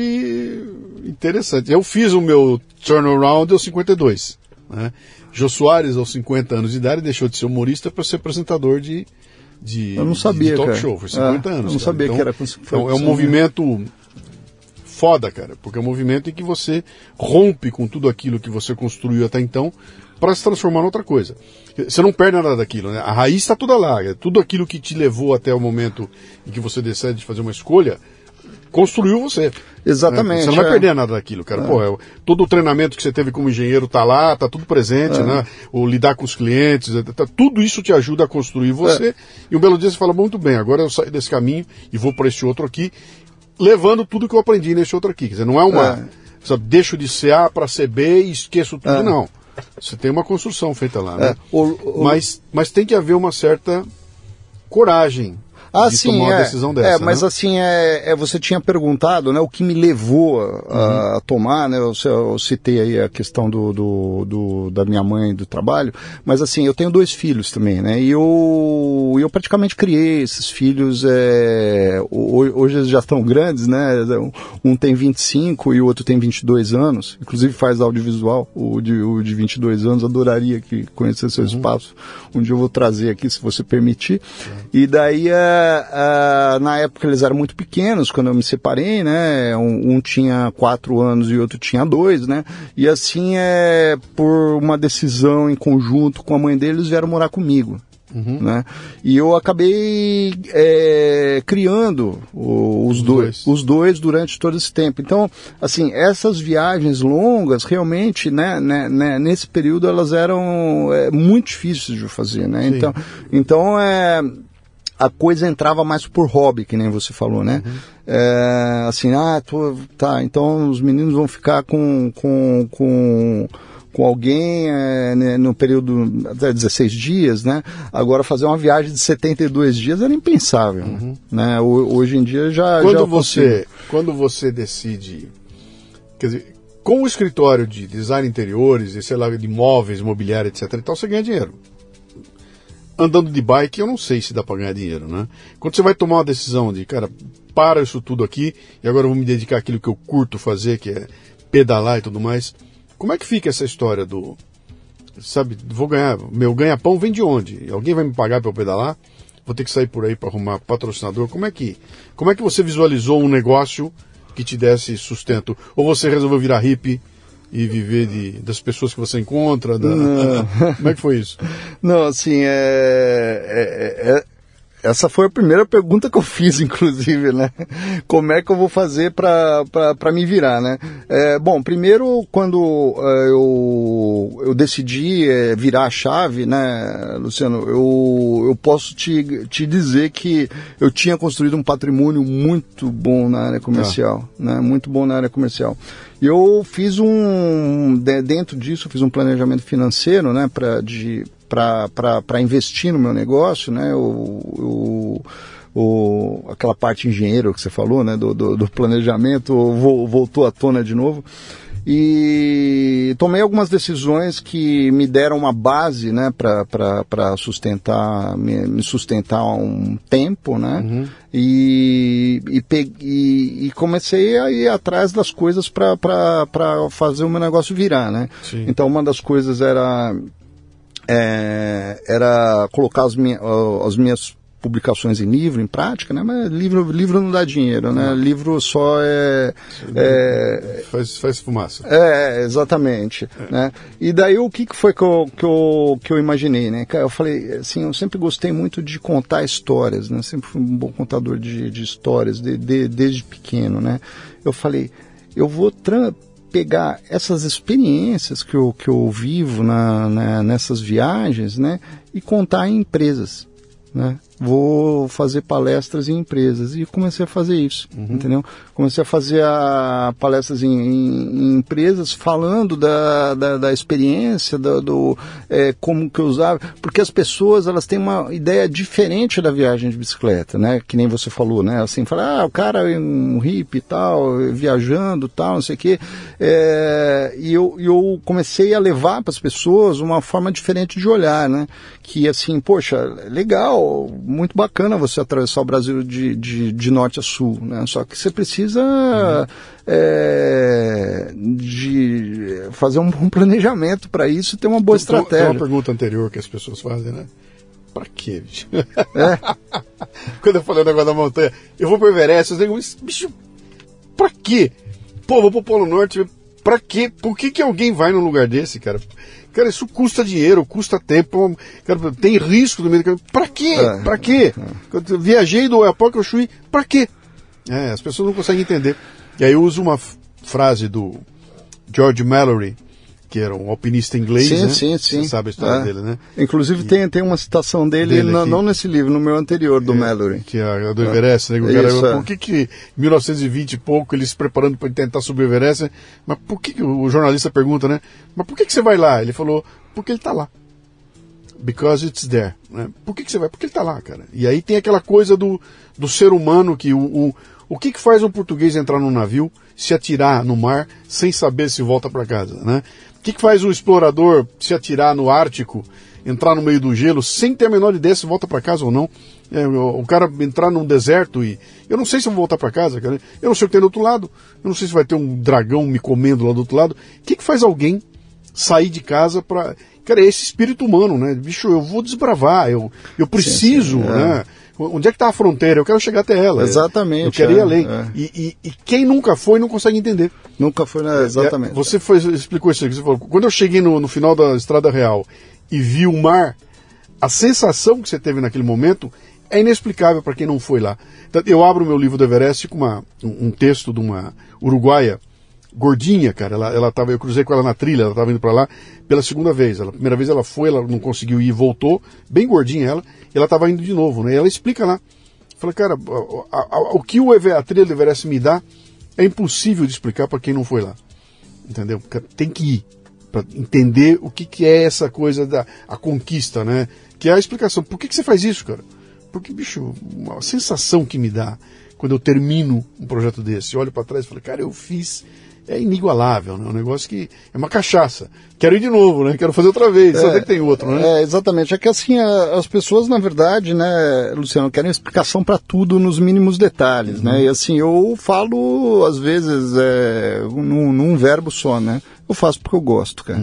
interessante. Eu fiz o meu turnaround aos 52. Né? Jô Soares, aos 50 anos de idade, deixou de ser humorista para ser apresentador de, de, eu não sabia, de talk cara. show, foi 50 é, anos. Eu não sabia então, que era então, É um movimento foda, cara, porque é um movimento em que você rompe com tudo aquilo que você construiu até então para se transformar em outra coisa. Você não perde nada daquilo, né? A raiz está toda lá, é tudo aquilo que te levou até o momento em que você decide fazer uma escolha construiu você. Exatamente. Né? Você não vai é. perder nada daquilo, cara. É. Pô, é, todo o treinamento que você teve como engenheiro tá lá, tá tudo presente, é. né? O lidar com os clientes, tá, tudo isso te ajuda a construir você. É. E um belo dia você fala, muito bem, agora eu saio desse caminho e vou para este outro aqui. levando tudo que eu aprendi nesse outro aqui. Quer dizer, não é uma. É. Sabe, deixo de ser A para ser B e esqueço tudo, não. Você tem uma construção feita lá, né? É. O, o, mas, mas tem que haver uma certa coragem ah, de sim, tomar uma é, decisão dessa. É, mas né? assim, é, é, você tinha perguntado né, o que me levou a, uhum. a tomar, né? Eu, eu, citei aí a questão do, do, do, da minha mãe do trabalho, mas assim, eu tenho dois filhos também, né? E eu, eu praticamente criei esses filhos, é, hoje eles já estão grandes, né? Um tem 25 e o outro tem 22 anos, inclusive faz audiovisual, o de, o de 22 anos, adoraria que conhecesse seu uhum. espaço. Um dia eu vou trazer aqui, se você permitir. Uhum. E daí, é, uh, na época eles eram muito pequenos, quando eu me separei, né? Um, um, tinha quatro anos e outro tinha dois, né? E assim, é, por uma decisão em conjunto com a mãe deles, vieram morar comigo. Uhum. Né? E eu acabei é, criando o, os, os dois, dois, os dois durante todo esse tempo. Então, assim, essas viagens longas, realmente, né, né, né nesse período, elas eram é, muito difíceis de fazer, né? Então, então é, a coisa entrava mais por hobby, que nem você falou, né? Uhum. É, assim, ah, tô, tá, então os meninos vão ficar com, com, com, com alguém é, né, no período até 16 dias, né? Agora fazer uma viagem de 72 dias era impensável, uhum. né? Hoje em dia já quando já você quando você decide, quer dizer, com o escritório de design interiores, e sei lá, de imóveis, mobiliário, etc. Então você ganha dinheiro andando de bike, eu não sei se dá para ganhar dinheiro, né? Quando você vai tomar uma decisão de, cara, para isso tudo aqui e agora eu vou me dedicar àquilo que eu curto fazer, que é pedalar e tudo mais. Como é que fica essa história do, sabe, vou ganhar, meu ganha-pão vem de onde? Alguém vai me pagar para eu pedalar? Vou ter que sair por aí para arrumar patrocinador? Como é que, como é que você visualizou um negócio que te desse sustento? Ou você resolveu virar hippie? E viver de, das pessoas que você encontra? Da... Como é que foi isso? Não, assim, é, é, é, essa foi a primeira pergunta que eu fiz, inclusive, né? Como é que eu vou fazer para me virar, né? É, bom, primeiro, quando é, eu, eu decidi é, virar a chave, né, Luciano, eu, eu posso te, te dizer que eu tinha construído um patrimônio muito bom na área comercial, ah. né? Muito bom na área comercial. Eu fiz um, dentro disso, fiz um planejamento financeiro, né, para para investir no meu negócio, né, o, o, o, aquela parte engenheiro que você falou, né, do, do, do planejamento, voltou à tona de novo e tomei algumas decisões que me deram uma base né, para sustentar, me, me, sustentar um tempo, né? Uhum. E, e, e, e, comecei a ir atrás das coisas para fazer o meu negócio virar, né? Sim. Então uma das coisas era, é, era colocar as, minha, as minhas publicações em livro, em prática, né? Mas livro, livro não dá dinheiro, né? Não. Livro só é, é faz, faz fumaça. É, exatamente, é. né? E daí o que, foi que eu, que, eu, que eu imaginei, né? Eu falei, assim, eu sempre gostei muito de contar histórias, né? Sempre fui um bom contador de, de histórias, de, de, desde pequeno, né? Eu falei, eu vou pegar essas experiências que eu, que eu vivo na, na, nessas viagens, né? E contar em empresas, né? Vou fazer palestras em empresas. E comecei a fazer isso, uhum. entendeu? Comecei a fazer a, palestras em, em, em, empresas falando da, da, da experiência, da, do é, como que eu usava, porque as pessoas elas têm uma ideia diferente da viagem de bicicleta, né? Que nem você falou, né? Assim, falar, ah, o cara é um hippie e tal, viajando tal, não sei o quê. É, e eu, eu comecei a levar para as pessoas uma forma diferente de olhar, né? Que assim, poxa, legal, muito bacana você atravessar o Brasil de, de, de norte a sul, né? Só que você precisa uhum. é, de fazer um bom planejamento para isso e ter uma boa tem, estratégia. Tem uma pergunta anterior que as pessoas fazem, né? Pra quê, bicho? É. Quando eu falei o negócio da montanha, eu vou pro Everest, eu digo, bicho, pra quê? Pô, vou pro Polo Norte, pra quê? Por que, que alguém vai num lugar desse, cara? Cara, isso custa dinheiro, custa tempo, cara, tem risco no meio do caminho. Pra quê? É, pra quê? Eu viajei do Oiapoque ao Chuí, pra quê? É, as pessoas não conseguem entender. E aí eu uso uma frase do George Mallory, que era um alpinista inglês, sim, né? sim, sim. Você sabe a história É. dele, né? Inclusive tem, tem uma citação dele, Dele não, nesse livro, no meu anterior, do Mallory. Que é a do Everest, né? O cara, Isso, é. por que que em 1920 e pouco eles se preparando para tentar subir o Everest, mas por que, que o jornalista pergunta, né? Mas por que que você vai lá? Ele falou, porque ele tá lá. Because it's there. Né? Por que, que você vai? Porque ele tá lá, cara. E aí tem aquela coisa do, do ser humano que o, o, o que, que faz um português entrar num navio, se atirar no mar, sem saber se volta para casa, né? O que, que faz um explorador se atirar no Ártico, entrar no meio do gelo, sem ter a menor ideia se volta para casa ou não? É, o, o cara entrar num deserto e. Eu não sei se eu vou voltar para casa, cara. Eu não sei o que tem do outro lado. Eu não sei se vai ter um dragão me comendo lá do outro lado. O que, que faz alguém sair de casa para. Cara, é esse espírito humano, né? Bicho, eu vou desbravar, eu, eu preciso, sim, é. né? Onde é que está a fronteira? Eu quero chegar até ela. Exatamente, Eu quero ir é, além. é. E, e- e quem nunca foi não consegue entender. Nunca foi, né? Exatamente. É, você foi, explicou isso aqui. Você falou, quando eu cheguei no, no final da Estrada Real e vi o mar, a sensação que você teve naquele momento é inexplicável para quem não foi lá. Então, eu abro o meu livro do Everest com uma, um, um texto de uma uruguaia gordinha, cara. Ela, ela tava, eu cruzei com ela na trilha, ela estava indo para lá pela segunda vez. A primeira vez ela foi, ela não conseguiu ir, voltou, bem gordinha ela, e ela estava indo de novo, né? E ela explica lá. Fala, cara, a- a- a- o que o Ever- a trilha do Everest me dá é impossível de explicar para quem não foi lá. Entendeu? Tem que ir para entender o que, que é essa coisa da a conquista, né? Que é a explicação. Por que, que você faz isso, cara? Porque, bicho, uma sensação que me dá quando eu termino um projeto desse, eu olho para trás e falo, cara, eu fiz. É inigualável, né? Um negócio que é uma cachaça. Quero ir de novo, né? Quero fazer outra vez. Saber que tem outro, né? É, exatamente. É que assim, a- as pessoas, na verdade, né, Luciano, querem explicação para tudo nos mínimos detalhes, né? E assim, eu falo, às vezes, é, num, num verbo só, né? Eu faço porque eu gosto, cara.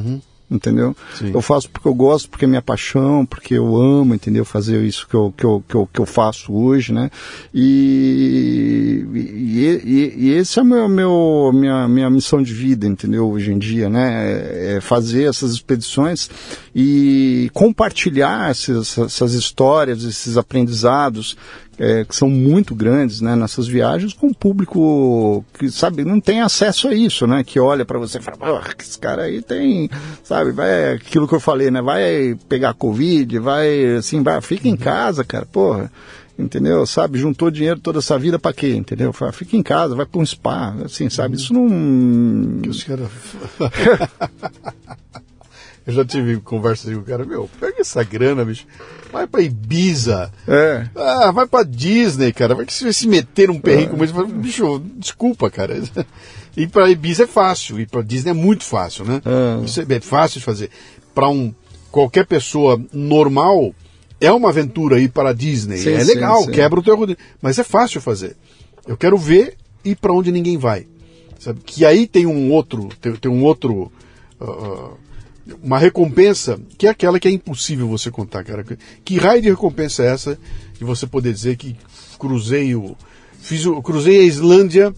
Entendeu? Sim. Eu faço porque eu gosto, porque é minha paixão, porque eu amo, entendeu? Fazer isso que eu, que eu, que eu, que eu faço hoje, né? E, e, e, e esse é meu, meu, minha, minha missão de vida, entendeu? Hoje em dia, né? É fazer essas expedições e compartilhar essas, essas histórias, esses aprendizados é, que são muito grandes né, nessas viagens com o público que sabe não tem acesso a isso, né? Que olha para você e fala, "Porra, esse cara aí tem, sabe? Vai aquilo que eu falei, né? Vai pegar covid, vai assim, vai, fica em casa, cara, porra. Entendeu? Sabe, juntou dinheiro toda essa vida para quê? Entendeu? Fala, Fica em casa, vai para um spa, assim, sabe? Isso não Que os caras. Eu já tive conversa com o cara, meu, essa grana, bicho. Vai pra Ibiza. é. Ah, vai pra Disney, cara. Vai que você vai se meter num perrengue como esse. Bicho, desculpa, cara. Ir pra Ibiza é fácil, ir pra Disney é muito fácil, né? É. Isso é fácil de fazer. Pra um, qualquer pessoa normal, é uma aventura ir para a Disney. Sim, é legal, sim. quebra o teu roteiro. Mas é fácil fazer. Eu quero ver ir para onde ninguém vai. Sabe? Que aí tem um outro, tem, tem um outro, ah, uma recompensa que é aquela que é impossível você contar, cara. Que raio de recompensa é essa de você poder dizer que cruzei o, fiz o, cruzei a Islândia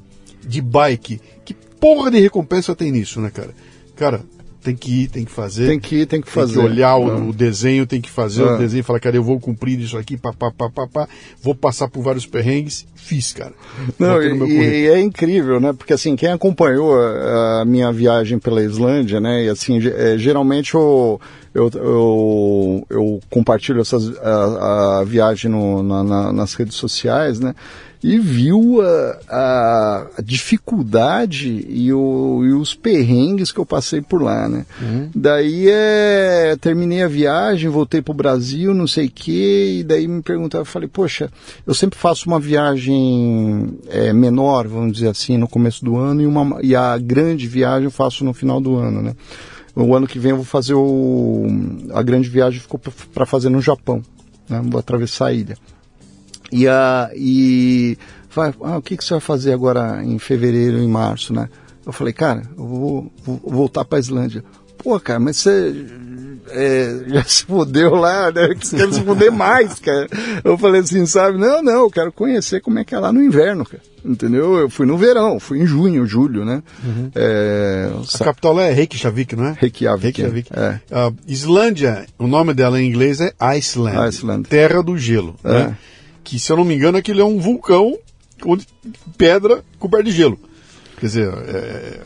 de bike? Que porra de recompensa tem nisso, né, cara? Cara, tem que ir, tem que fazer. Tem que ir, tem que fazer. Tem que olhar o, É. o desenho, tem que fazer É. o desenho e falar, cara, eu vou cumprir isso aqui, pá, pá, pá, pá, pá. Vou passar por vários perrengues. Fiz, cara. Não, e, e é incrível, né? Porque assim, quem acompanhou a, a minha viagem pela Islândia, né? E assim, é, geralmente eu, eu, eu, eu compartilho essas, a, a viagem no- na- na- nas redes sociais, né? E viu a, a- a dificuldade e, o- e os perrengues que eu passei por lá, né? Daí é, terminei a viagem, voltei pro Brasil, não sei o quê, e daí me perguntaram, eu falei, poxa, eu sempre faço uma viagem é, menor, vamos dizer assim, no começo do ano, e, uma, e a grande viagem eu faço no final do ano, né? O ano que vem eu vou fazer o. A grande viagem ficou para fazer no Japão, né? Vou atravessar a ilha. E, a, e vai, ah, o que, que você vai fazer agora em fevereiro, em março, né? Eu falei, cara, eu vou, vou voltar para Islândia. Pô, cara, mas você é, já se fudeu lá, né? Que Você quer se fuder mais, cara. Eu falei assim, sabe? Não, não, eu quero conhecer como é que é lá no inverno, cara. Entendeu? Eu fui no verão, fui em junho, julho, né? É, A capital é Reykjavik, não é? Reykjavik, Reykjavik. é. Ah, Islândia, o nome dela em inglês é Iceland. Iceland. Terra do gelo. É. Né? Que, se eu não me engano, aquilo é um vulcão onde pedra coberta de gelo. Quer dizer, é,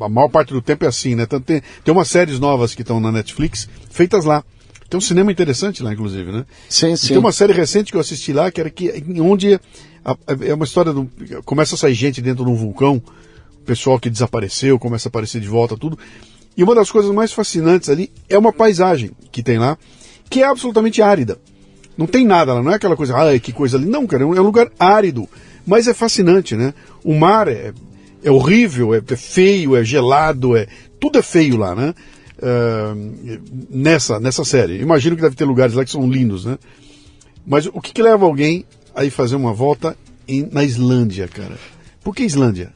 a maior parte do tempo é assim, né? Tem, tem umas séries novas que estão na Netflix feitas lá. Tem um cinema interessante lá, inclusive, né? Sim, sim. E tem uma série recente que eu assisti lá, que era que, onde é uma história do, começa a sair gente dentro de um vulcão, pessoal que desapareceu começa a aparecer de volta, tudo. E uma das coisas mais fascinantes ali é uma paisagem que tem lá, que é absolutamente árida. Não tem nada lá, não é aquela coisa, ah, que coisa ali. Não, cara, é um lugar árido, mas é fascinante, né? O mar é, é horrível, é, é feio, é gelado, é tudo é feio lá, né? Uh, nessa, nessa série. Imagino que deve ter lugares lá que são lindos, né? Mas o que, que leva alguém a ir fazer uma volta em, na Islândia, cara? Por que Islândia?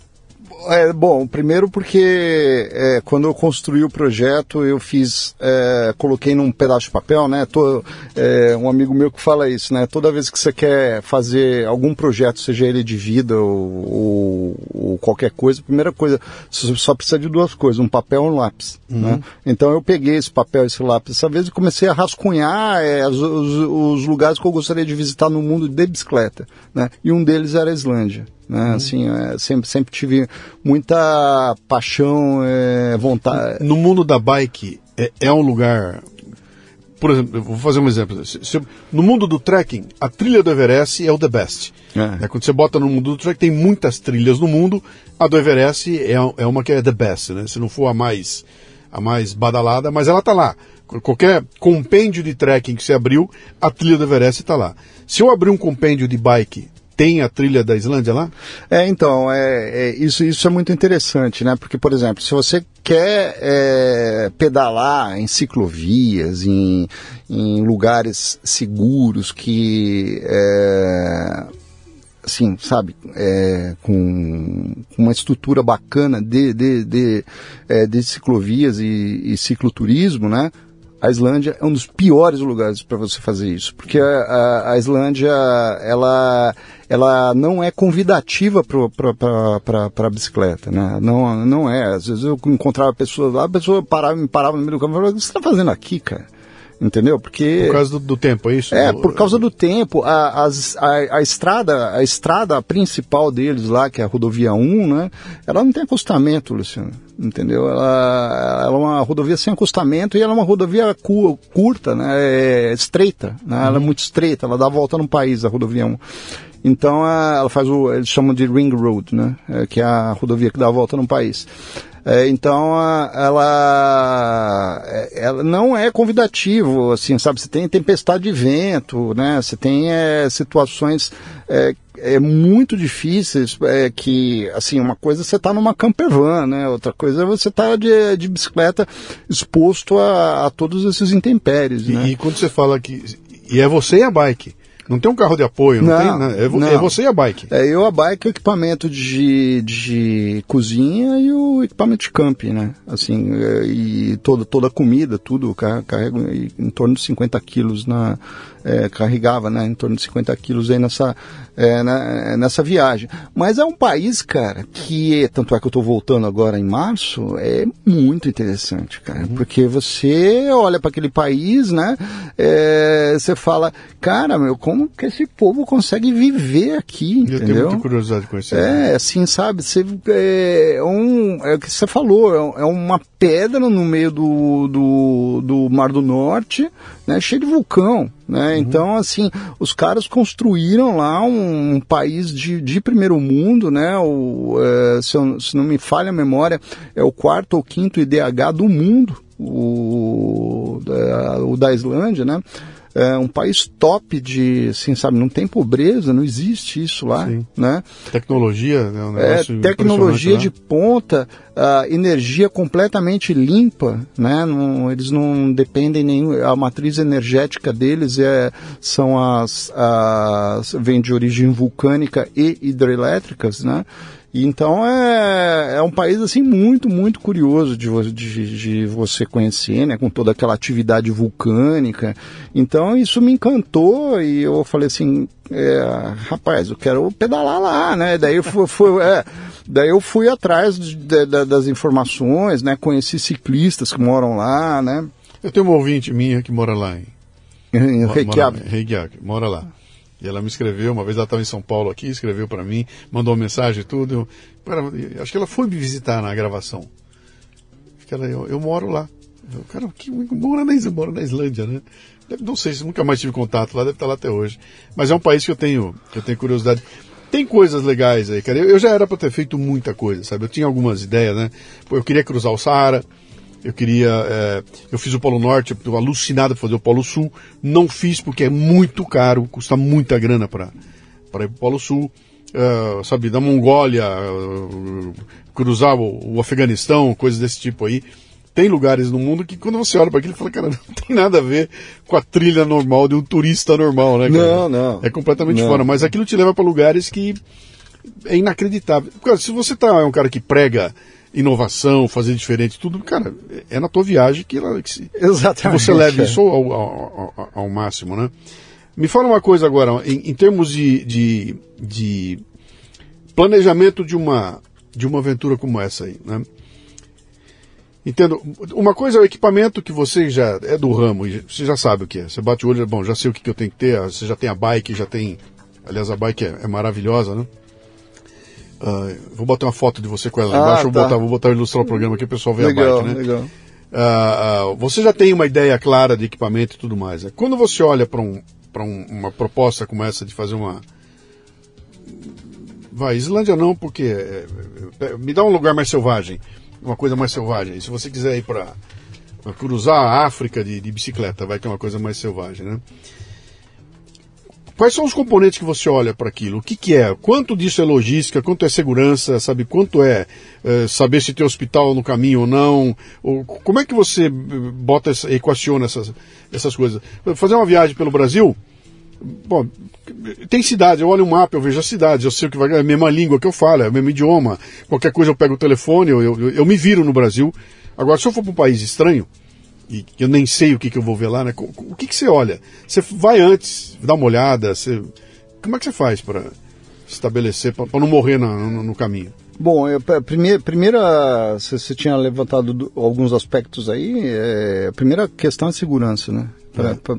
É, bom, primeiro porque é, quando eu construí o projeto, eu fiz, é, coloquei num pedaço de papel, né? Tô, é, um amigo meu que fala isso, né? Toda vez que você quer fazer algum projeto, seja ele de vida ou, ou, ou qualquer coisa, a primeira coisa, você só precisa de duas coisas, um papel e um lápis, uhum. né? Então eu peguei esse papel e esse lápis essa vez e comecei a rascunhar é, os, os, os lugares que eu gostaria de visitar no mundo de bicicleta, né? E um deles era a Islândia. Né? Uhum. Assim, é, sempre, sempre tive muita paixão, é, vontade. No mundo da bike, é, é um lugar por exemplo, eu vou fazer um exemplo. Se, se, no mundo do trekking, a trilha do Everest é o the best. É. É, quando você bota no mundo do trekking, tem muitas trilhas no mundo. A do Everest é, é uma que é the best, né? Se não for a mais, a mais badalada, mas ela está lá. Qualquer compêndio de trekking que você abriu, a trilha do Everest está lá. Se eu abrir um compêndio de bike tem a trilha da Islândia lá? É, então, é, é, isso, isso é muito interessante, né? Porque, por exemplo, se você quer é, pedalar em ciclovias, em, em lugares seguros que. É, assim, sabe, é, com, uma estrutura bacana de, de, de, é, de ciclovias e, e cicloturismo, né? A Islândia é um dos piores lugares para você fazer isso, porque a, a, a, Islândia ela, ela não é convidativa para a bicicleta, né? Não, não é. Às vezes eu encontrava pessoas lá, a pessoa parava, me parava no meio do campo e falava: o que você está fazendo aqui, cara? Entendeu? Porque por causa do, do, tempo, é isso? É, por causa do tempo. A, as, a, a, estrada, a estrada principal deles lá, que é a rodovia 1, né? Ela não tem acostamento, Luciano, entendeu? Ela, ela é uma rodovia sem acostamento e ela é uma rodovia cu, curta, né? É estreita, né? Ela é uhum. muito estreita, ela dá a volta no país, a rodovia 1. Então ela faz o, eles chamam de ring road, né? É, que é a rodovia que dá a volta no país. É, então ela, é, ela não é convidativo, assim, sabe? Você tem tempestade de vento, né? Você tem é, situações é, é, muito difíceis é, que, assim, uma coisa você está numa campervan, né? Outra coisa é você está de, de bicicleta exposto a, a todos esses intempéries, e, né? E quando você fala que... E é você e a bike. Não tem um carro de apoio, não, não tem, né? é, vo, é, você e a bike. É, eu, a bike, o equipamento de, de cozinha e o equipamento de camping, né? Assim, é, e toda, toda a comida, tudo, carrego em torno de 50 quilos na, é, carregava né, em torno de 50 quilos aí nessa, é, na, nessa viagem. Mas é um país, cara, que, tanto é que eu estou voltando agora em março, é muito interessante, cara, uhum. porque você olha para aquele país, né, é, você fala, cara, meu, como que esse povo consegue viver aqui, eu entendeu? tenho muita curiosidade com isso. É, assim, sabe, você, é, um, é o que você falou, é, é uma pedra no meio do, do, do Mar do Norte, né, cheio de vulcão. Né? Uhum. Então, assim, os caras construíram lá um, um país de, de, primeiro mundo, né? O, é, se, eu, se, não me falha a memória, é o quarto ou quinto IDH do mundo, o, o da Islândia, né? É um país top de, assim, sabe, não tem pobreza, não existe isso lá, Sim. né? Tecnologia, né? Um é, tecnologia de ponta, uh, energia completamente limpa, né? Não, eles não dependem nem a matriz energética deles é são as, as vem de origem vulcânica e hidrelétricas, né? Então é, é um país assim muito, muito curioso de, de, de, você conhecer, né? Com toda aquela atividade vulcânica. Então isso me encantou e eu falei assim, é, rapaz, eu quero pedalar lá, né? Daí eu fui, fui é, daí eu fui atrás de, de, das informações, né? Conheci ciclistas que moram lá, né? Eu tenho uma ouvinte minha que mora lá em, Reykjavik. Reykjavik, mora lá. E ela me escreveu, uma vez ela estava em São Paulo aqui, escreveu para mim, mandou uma mensagem e tudo. Eu, acho que ela foi me visitar na gravação. Cara, eu, eu moro lá. Eu, cara, que mora na, na Islândia, né? Não sei se nunca mais tive contato lá, deve estar lá até hoje. Mas é um país que eu tenho, eu tenho curiosidade. Tem coisas legais aí, cara. Eu, eu já era para ter feito muita coisa, sabe? Eu tinha algumas ideias, né? Eu queria cruzar o Saara, eu queria. É, eu fiz o Polo Norte, eu alucinado para fazer o Polo Sul. Não fiz porque é muito caro, custa muita grana para ir para o Polo Sul. Uh, sabe, da Mongólia, uh, cruzar o, o, Afeganistão, coisas desse tipo aí. Tem lugares no mundo que quando você olha para aquilo, fala, cara, não tem nada a ver com a trilha normal de um turista normal, né? Cara? Não, não. É completamente não. fora. Mas aquilo te leva para lugares que é inacreditável. Cara, se você tá, é um cara que prega inovação, fazer diferente, tudo, cara, é na tua viagem que, ela, que, Exatamente, que você leve é. isso ao, ao, ao, ao, máximo, né? Me fala uma coisa agora, em, em termos de, de, de, planejamento de uma, de uma aventura como essa aí, né? Entendo. Uma coisa é o equipamento que você já é do ramo, você já sabe o que é. Você bate o olho, bom, já sei o que, que eu tenho que ter, você já tem a bike, já tem. Aliás, a bike é, é maravilhosa, né? Uh, vou botar uma foto de você com ela ah, embaixo, tá. vou, botar, vou botar ilustrar o programa aqui, o pessoal vê legal, a bike, né? Legal. Uh, uh, você já tem uma ideia clara de equipamento e tudo mais. Né? Quando você olha para um, um, uma proposta como essa de fazer uma. Vai, Islândia não, porque. É, é, me dá um lugar mais selvagem, uma coisa mais selvagem. E se você quiser ir para cruzar a África de, de, bicicleta, vai ter uma coisa mais selvagem, né? Quais são os componentes que você olha para aquilo? O que, que é? Quanto disso é logística? Quanto é segurança? Sabe? Quanto é, é saber se tem hospital no caminho ou não? Ou, como é que você bota essa, equaciona essas, essas coisas? Fazer uma viagem pelo Brasil, bom, tem cidades, eu olho um mapa, eu vejo as cidades, eu sei o que vai, é a mesma língua que eu falo, é o mesmo idioma. Qualquer coisa eu pego o telefone, eu, eu, eu me viro no Brasil. Agora, se eu for para um país estranho, e eu nem sei o que, que eu vou ver lá, né? O que, que você olha? Você vai antes, dá uma olhada, você... como é que você faz para estabelecer, para não morrer no, no, no caminho? Bom, eu, primeira, primeira você tinha levantado do, alguns aspectos aí. É, a primeira questão é segurança, né?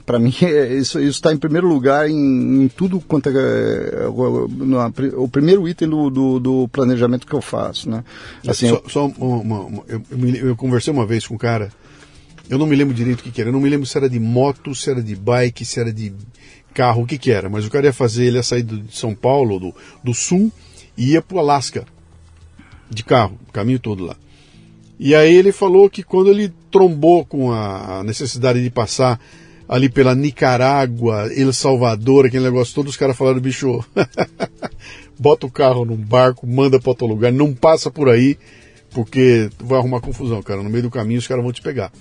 Para é. mim, é, isso está em primeiro lugar em, em tudo quanto é, é o, o primeiro item do, do, do, planejamento que eu faço, né? Assim, só, eu, só uma, uma, eu, eu, conversei uma vez com um cara eu não me lembro direito o que, que era. Eu não me lembro se era de moto, se era de bike, se era de carro, o que, que era. Mas o cara ia fazer, ele ia sair de São Paulo, do, do sul, e ia para o Alasca. De carro, o caminho todo lá. E aí ele falou que quando ele trombou com a necessidade de passar ali pela Nicarágua, El Salvador, aquele negócio todo, os caras falaram, bicho, bota o carro num barco, manda para outro lugar, não passa por aí, porque vai arrumar confusão, cara. No meio do caminho os caras vão te pegar.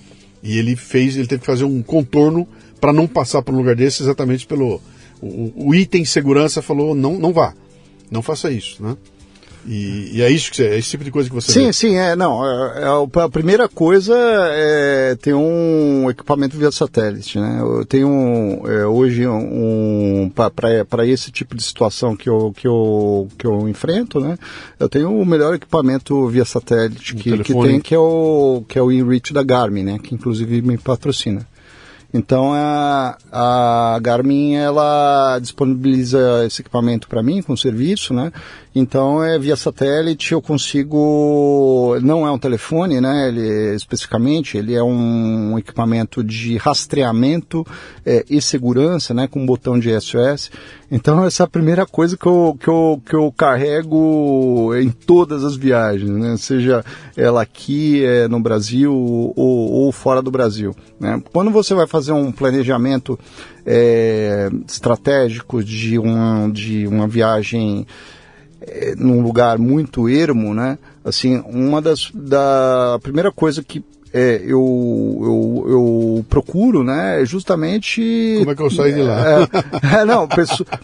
E ele fez, ele teve que fazer um contorno para não passar por um lugar desse exatamente pelo. O, o, item segurança falou: não, não vá, não faça isso, né? E, e, é isso que você, é esse tipo de coisa que você Sim, vê. sim, é, não, é, é, a primeira coisa é ter um equipamento via satélite, né? Eu tenho é, hoje um, para esse tipo de situação que eu, que, eu, que eu enfrento, né? Eu tenho o melhor equipamento via satélite que, que tem, que é o, que é o InReach da Garmin, né? Que inclusive me patrocina. Então a, a Garmin ela disponibiliza esse equipamento para mim com serviço, né? Então é via satélite eu consigo, não é um telefone, né? Ele especificamente ele é um equipamento de rastreamento é, e segurança, né? Com um botão de SOS. Então essa é a primeira coisa que eu, que eu, que eu carrego em todas as viagens, né? Seja ela aqui é, no Brasil ou, ou fora do Brasil. Né? Quando você vai fazer um planejamento é, estratégico de, um, de uma viagem é, num lugar muito ermo, né? Assim, uma das da primeira coisa que é, eu, eu, eu, procuro, né, é justamente... Como é que eu saio de lá? É, é, não,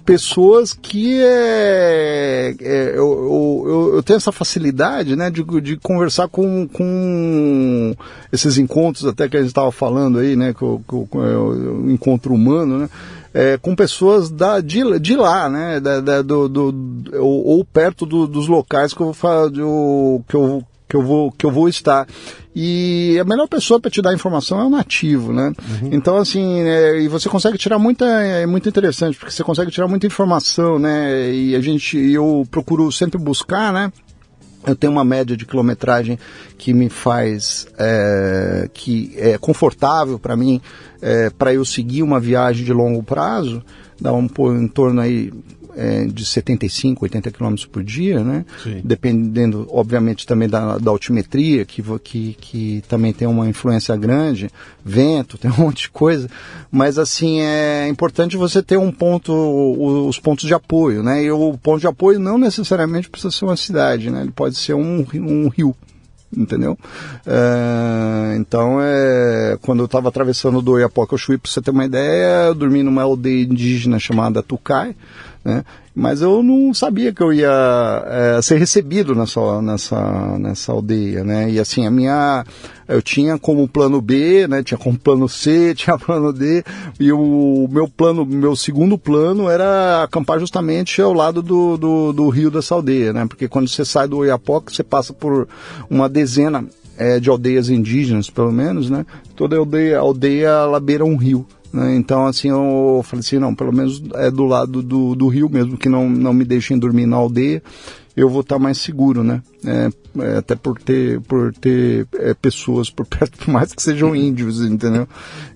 pessoas que é, é eu, eu, eu, tenho essa facilidade, né, de, de conversar com, com esses encontros até que a gente estava falando aí, né, com, com, com o encontro humano, né, é, com pessoas da, de, de lá, né? Da, da, do, do, ou, ou, perto do, dos locais que eu, que eu, que eu que eu vou que eu vou estar e a melhor pessoa para te dar informação é o nativo, né? Uhum. Então assim, é, e você consegue tirar muita é muito interessante porque você consegue tirar muita informação, né? E a gente eu procuro sempre buscar, né? Eu tenho uma média de quilometragem que me faz, é, que é confortável para mim, é, para eu seguir uma viagem de longo prazo, dá um em torno aí é, de 75, 80 km por dia, né? Sim. Dependendo, obviamente, também da, da altimetria, que, que, que também tem uma influência grande, vento, tem um monte de coisa. Mas, assim, é importante você ter um ponto, os pontos de apoio, né? E o ponto de apoio não necessariamente precisa ser uma cidade, né? Ele pode ser um, um rio entendeu? É, então, é, quando eu estava atravessando do Oiapoque ao Chuí, para você ter uma ideia, eu dormi numa aldeia indígena chamada Tucai, né? Mas eu não sabia que eu ia é, ser recebido nessa, nessa, nessa aldeia, né? E assim, a minha... Eu tinha como plano B, né? Tinha como plano C, tinha plano D. E o meu plano, meu segundo plano era acampar justamente ao lado do, do, do rio dessa aldeia, né? Porque quando você sai do Oiapoque, você passa por uma dezena é, de aldeias indígenas, pelo menos, né? Toda aldeia, aldeia ela beira um rio. Né? Então, assim, eu falei assim, não, pelo menos é do lado do, do rio mesmo, que não, não me deixem dormir na aldeia, eu vou estar mais seguro, né? É, é, até por ter, por ter é, pessoas por perto, por mais que sejam índios, entendeu?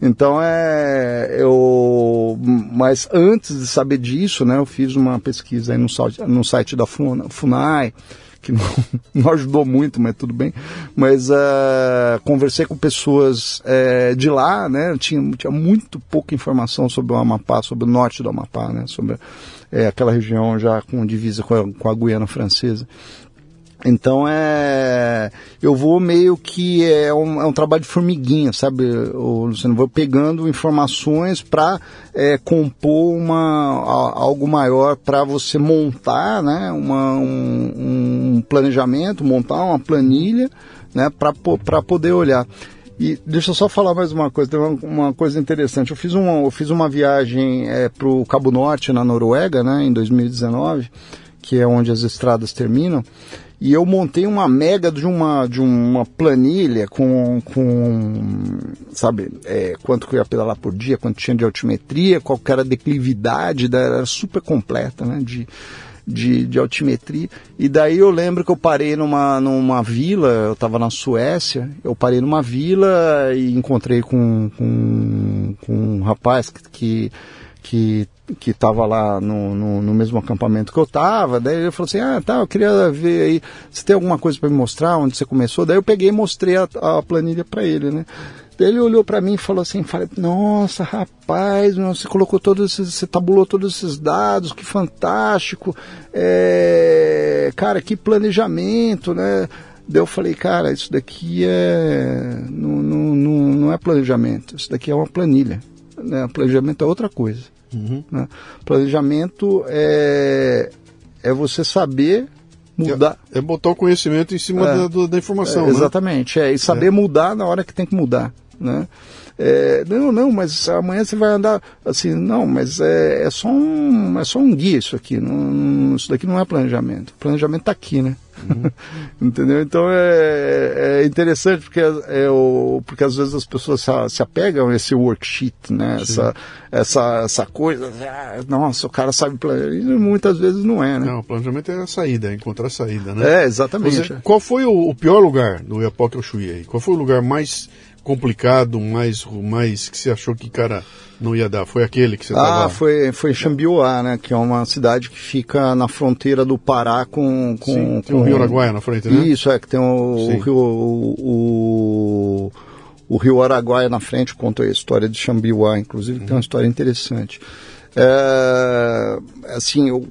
Então, é, eu... Mas antes de saber disso, né, eu fiz uma pesquisa aí no, no site da FUNAI, que não, não ajudou muito, mas tudo bem. Mas uh, conversei com pessoas uh, de lá, né? Tinha, tinha muito pouca informação sobre o Amapá, sobre o norte do Amapá, né? Sobre uh, aquela região já com divisa com a, com a Guiana Francesa. Então é, eu vou meio que é um, é um trabalho de formiguinha, sabe, Luciano? Vou pegando informações para é, compor uma, algo maior para você montar, né? Uma, um, um, planejamento, montar uma planilha, né? Para poder olhar. E deixa eu só falar mais uma coisa, tem uma, uma coisa interessante. Eu fiz uma, eu fiz uma viagem é, para o Cabo Norte, na Noruega, né? Em 2019, que é onde as estradas terminam e eu montei uma mega de uma, de uma planilha com, com sabe, é, quanto que eu ia pedalar por dia, quanto tinha de altimetria, qual era a declividade, era super completa, né, de, de, de altimetria. E daí eu lembro que eu parei numa, numa vila, eu estava na Suécia, eu parei numa vila e encontrei com, com, com um rapaz que, que que que estava lá no, no, no, mesmo acampamento que eu estava, daí ele falou assim, ah, tá, eu queria ver aí, se tem alguma coisa para me mostrar, onde você começou, daí eu peguei e mostrei a, a planilha para ele, né, daí ele olhou para mim e falou assim, falei, nossa, rapaz, você colocou todos esses, você tabulou todos esses dados, que fantástico, é, cara, que planejamento, né, Daí eu falei, cara, isso daqui é. Não, não, não, não é planejamento, isso daqui é uma planilha. Né? Planejamento é outra coisa. Uhum. Né? Planejamento é, é você saber mudar. É, é botar o conhecimento em cima é, da, da, informação. É, né? exatamente, é, e saber é. mudar na hora que tem que mudar. Né? É, não, não, mas amanhã você vai andar assim, não, mas é, é, só, um, é só um guia isso aqui, não, isso daqui não é planejamento. O planejamento está aqui, né? Uhum. Entendeu? Então é, é interessante porque, é, o, porque às vezes as pessoas se, se apegam a esse worksheet, né? Essa, essa, essa coisa, ah, nossa, o cara sabe planejar. E muitas vezes não é, né? Não, o planejamento é a saída, é encontrar a saída, né? É, exatamente. Você, qual foi o, o, pior lugar do Iapoque ao Chuí aí? Qual foi o lugar mais complicado, mais, mais que você achou que, cara, não ia dar? Foi aquele que você Ah, foi, foi Xambioá, né? Que é uma cidade que fica na fronteira do Pará com... com Sim, tem com... o Rio Araguaia na frente, né? Isso, é, que tem o, o Rio... O, o, o, Rio Araguaia na frente, conta a história de Xambioá, inclusive, uhum. tem uma história interessante. É, assim, eu,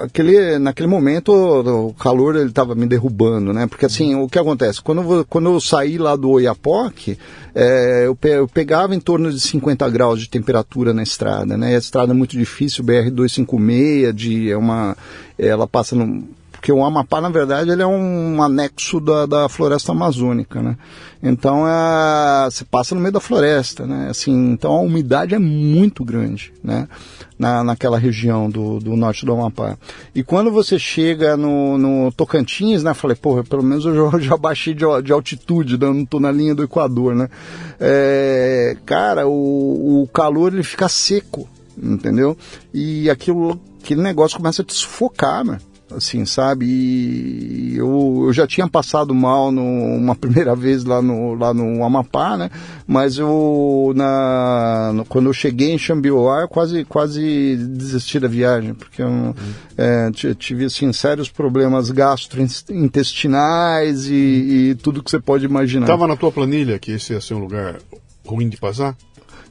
aquele, naquele momento o calor ele estava me derrubando, né? Porque assim, o que acontece? Quando eu, quando eu saí lá do Oiapoque, é, eu, eu, pegava em torno de 50 graus de temperatura na estrada, né? E a estrada é muito difícil, BR-256, de, é uma, ela passa no, porque o Amapá, na verdade, ele é um anexo da, da floresta amazônica, né? Então, é, você passa no meio da floresta, né? Assim, então a umidade é muito grande, né? Na, naquela região do, do norte do Amapá. E quando você chega no, no Tocantins, né? Falei, porra, pelo menos eu já, já baixei de, de altitude, né? não estou na linha do Equador, né? É, cara, o, o calor ele fica seco, entendeu? E aquilo, aquele negócio começa a te sufocar, né? Assim, sabe? E eu, eu já tinha passado mal no, uma primeira vez lá no, lá no Amapá, né? Mas eu, na, no, quando eu cheguei em Xambioá, eu quase, quase desisti da viagem, porque eu uhum. é, tive, assim, sérios problemas gastrointestinais e, e tudo que você pode imaginar. Estava na tua planilha que esse ia ser um lugar ruim de passar?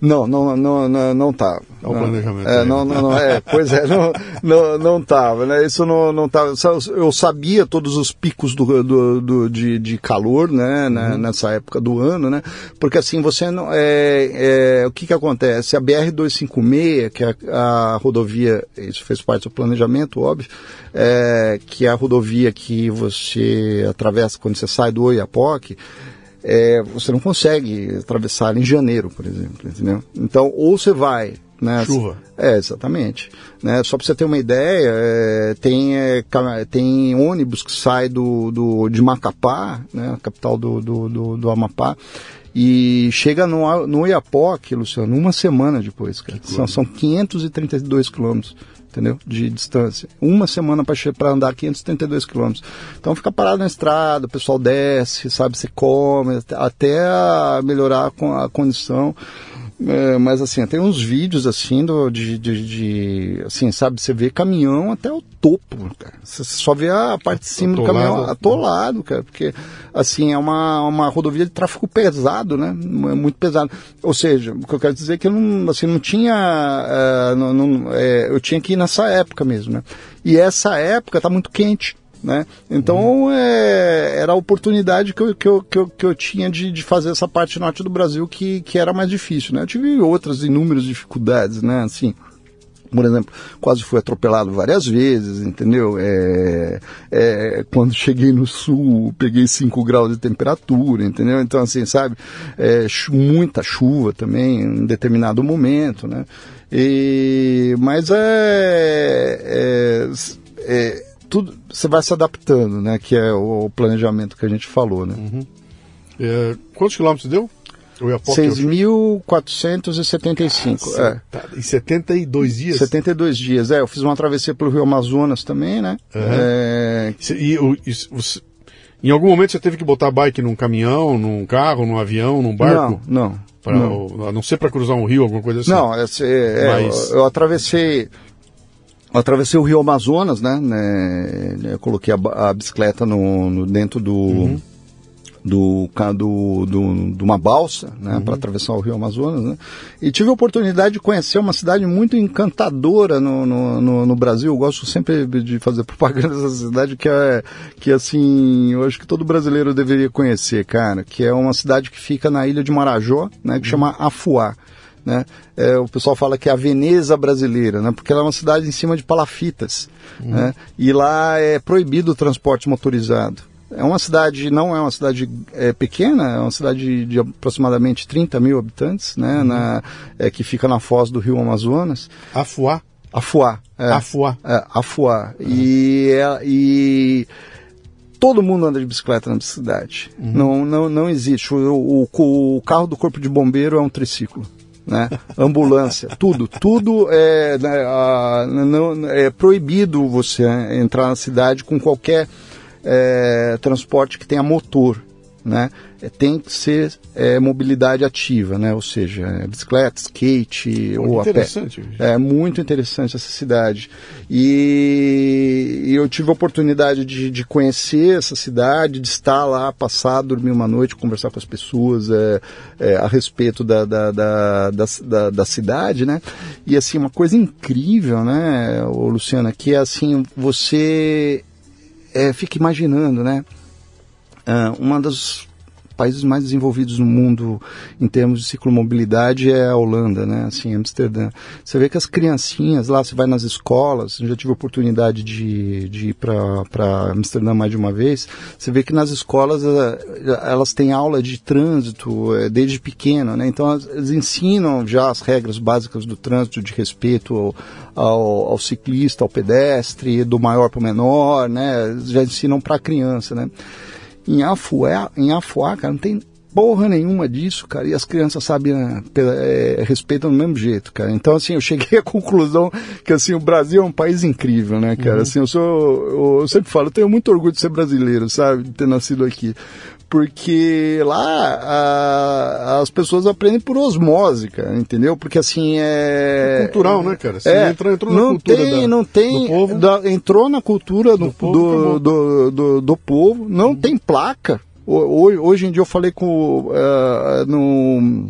Não, não, não, não, não tava. É o planejamento. É, não, não, não, é, pois é, não, não, não tava, né? Isso não, não tava. Eu sabia todos os picos do, do, do de, de calor, né, uhum. nessa época do ano, né? Porque assim, você não. É, é, o que que acontece? A BR-256, que é a, a rodovia, isso fez parte do planejamento, óbvio, é, que é a rodovia que você atravessa quando você sai do Oiapoque, é, você não consegue atravessar em janeiro, por exemplo, entendeu? Então, ou você vai né? Chuva. É, exatamente. Né? Só para você ter uma ideia, é, tem, é, tem ônibus que sai do, do, de Macapá, né? a capital do, do, do, do Amapá, e chega no, no Iapoque, Luciano, uma semana depois, cara. São, são 532 quilômetros entendeu? De distância. Uma semana para andar 532 quilômetros. Então fica parado na estrada, o pessoal desce, sabe, se come, até melhorar a condição. É, mas assim, tem uns vídeos assim do, de, de, de, assim, sabe, você vê caminhão até o topo, cara. Você só vê a parte de cima atolado. do caminhão atolado, cara, porque assim, é uma, uma rodovia de tráfego pesado, né? É muito pesado. Ou seja, o que eu quero dizer é que eu não, assim, não tinha, uh, não, não, é, eu tinha que ir nessa época mesmo, né? E essa época tá muito quente. Né? Então uhum. é, era a oportunidade que eu, que eu, que eu, que eu tinha de, de fazer essa parte norte do Brasil que, que era mais difícil. Né? Eu tive outras inúmeras dificuldades, né? Assim, por exemplo, quase fui atropelado várias vezes, entendeu? É, é, quando cheguei no sul, peguei 5 graus de temperatura, entendeu? Então, assim, sabe? É, muita chuva também em determinado momento, né? E, mas é, é, é tudo você vai se adaptando, né? Que é o, planejamento que a gente falou, né? Uhum. É, quantos quilômetros deu? 6.475. Ah, é. Tá, em 72 dias? 72 dias, é. Eu fiz uma travessia pelo Rio Amazonas também, né? Uhum. É... E, você, em algum momento você teve que botar bike num caminhão, num carro, num avião, num barco? Não, não. Pra, não. A não ser para cruzar um rio, alguma coisa assim? Não, é, é, Mas... eu, eu atravessei atravessei o Rio Amazonas, né? né eu coloquei a, a bicicleta no, no, dentro do, uhum. do, do, do, de uma balsa, né? Uhum. Para atravessar o Rio Amazonas, né? E tive a oportunidade de conhecer uma cidade muito encantadora no, no, no, no Brasil. Eu gosto sempre de fazer propaganda dessa cidade que é que assim, eu acho que todo brasileiro deveria conhecer, cara. Que é uma cidade que fica na ilha de Marajó, né? Que uhum. chama Afuá. Né? É, o pessoal fala que é a Veneza brasileira, né? porque ela é uma cidade em cima de palafitas. Uhum. Né? E lá é proibido o transporte motorizado. É uma cidade, não é uma cidade é, pequena, é uma cidade de aproximadamente 30 mil habitantes, né? Uhum. Na, é, que fica na foz do rio Amazonas. Afuá? Afuá. É, Afuá. É, Afuá. Uhum. E, é, e todo mundo anda de bicicleta na cidade. Uhum. Não, não, não existe. O, o, o, carro do corpo de bombeiro é um triciclo né? ambulância, tudo, tudo é, né, a, não, é proibido você entrar na cidade com qualquer é, transporte que tenha motor, né? É, tem que ser é, mobilidade ativa, né? Ou seja, é, bicicleta, skate ou a pé. É muito interessante essa cidade. E, e eu tive a oportunidade de, de, conhecer essa cidade, de estar lá, passar, dormir uma noite, conversar com as pessoas é, é, a respeito da, da, da, da, da cidade, né? E assim, uma coisa incrível, né, Luciana, que é assim, você é, fica imaginando, né? Uh, uma das países mais desenvolvidos no mundo em termos de ciclomobilidade é a Holanda, né? Assim, Amsterdã. Você vê que as criancinhas lá, você vai nas escolas, eu já tive oportunidade de, de ir para Amsterdã mais de uma vez, você vê que nas escolas eh, elas têm aula de trânsito eh, desde pequeno, né? Então eles ensinam já as regras básicas do trânsito, de respeito ao, ao, ao ciclista, ao pedestre, do maior para o menor, né? Já ensinam para a criança, né? Em Afuá, em Afuá, cara, não tem porra nenhuma disso, cara, e as crianças sabem, é, respeitam do mesmo jeito, cara. Então, assim, eu cheguei à conclusão que, assim, o Brasil é um país incrível, né, cara? Uhum. Assim, eu sou, eu, eu sempre falo, eu tenho muito orgulho de ser brasileiro, sabe, de ter nascido aqui porque lá a, as pessoas aprendem por osmose, cara, entendeu? Porque assim é. é cultural, né, cara? Você é, entrou, entrou não na cultura tem, da, não tem, do povo. Da, entrou na cultura do, do, povo, do, do, do, do, povo, não uhum. tem placa. Hoje, hoje em dia eu falei com. Uh, no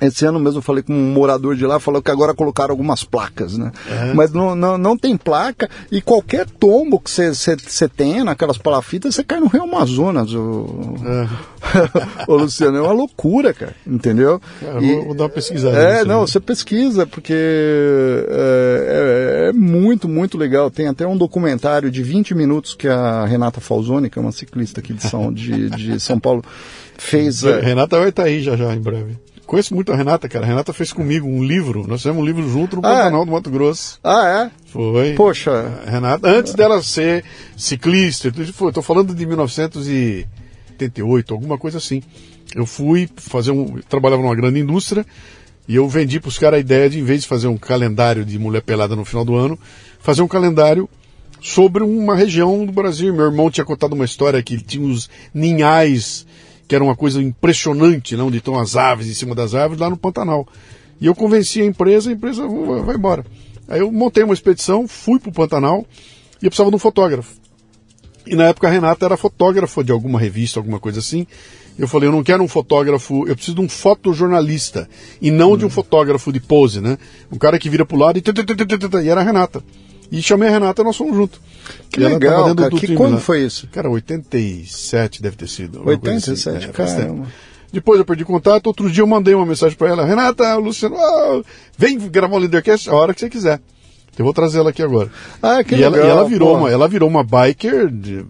esse ano mesmo eu falei com um morador de lá, falou que agora colocaram algumas placas, né? É. Mas não, não, não tem placa e qualquer tombo que você tenha naquelas palafitas, você cai no Rio Amazonas. O, é. o Luciano, é uma loucura, cara, entendeu? É, e, vou, dar uma pesquisada. É, não, você pesquisa, porque é, é, é, muito, muito legal. Tem até um documentário de 20 minutos que a Renata Falzoni, que é uma ciclista aqui de São, de, de São Paulo, fez. Renata vai estar aí já já em breve. Conheço muito a Renata, cara. A Renata fez comigo um livro. Nós fizemos um livro junto no ah, Pantanal é? do Mato Grosso. Ah, é? Foi. Poxa. A Renata, antes dela ser ciclista, estou falando de 1988, alguma coisa assim. Eu fui fazer um. Trabalhava numa grande indústria e eu vendi para os caras a ideia de, em vez de fazer um calendário de mulher pelada no final do ano, fazer um calendário sobre uma região do Brasil. Meu irmão tinha contado uma história que tinha os ninhais que era uma coisa impressionante, né, onde estão as aves em cima das árvores, lá no Pantanal. E eu convenci a empresa, a empresa vai embora. Aí eu montei uma expedição, fui para o Pantanal e eu precisava de um fotógrafo. E na época a Renata era fotógrafa de alguma revista, alguma coisa assim. Eu falei, eu não quero um fotógrafo, eu preciso de um fotojornalista. E não hum. de um fotógrafo de pose, né? Um cara que vira pro lado e... E era a Renata. E chamei a Renata e nós fomos juntos. Que e legal, cara. Que, quando né? foi isso? Cara, 87 deve ter sido. 87, assim. é, caramba. Depois eu perdi contato, outro dia eu mandei uma mensagem para ela, Renata, Luciano, oh, vem gravar o Leadercast a hora que você quiser. Eu vou trazer ela aqui agora. Ah, que e legal. Ela, e ela virou uma, ela virou uma biker, de,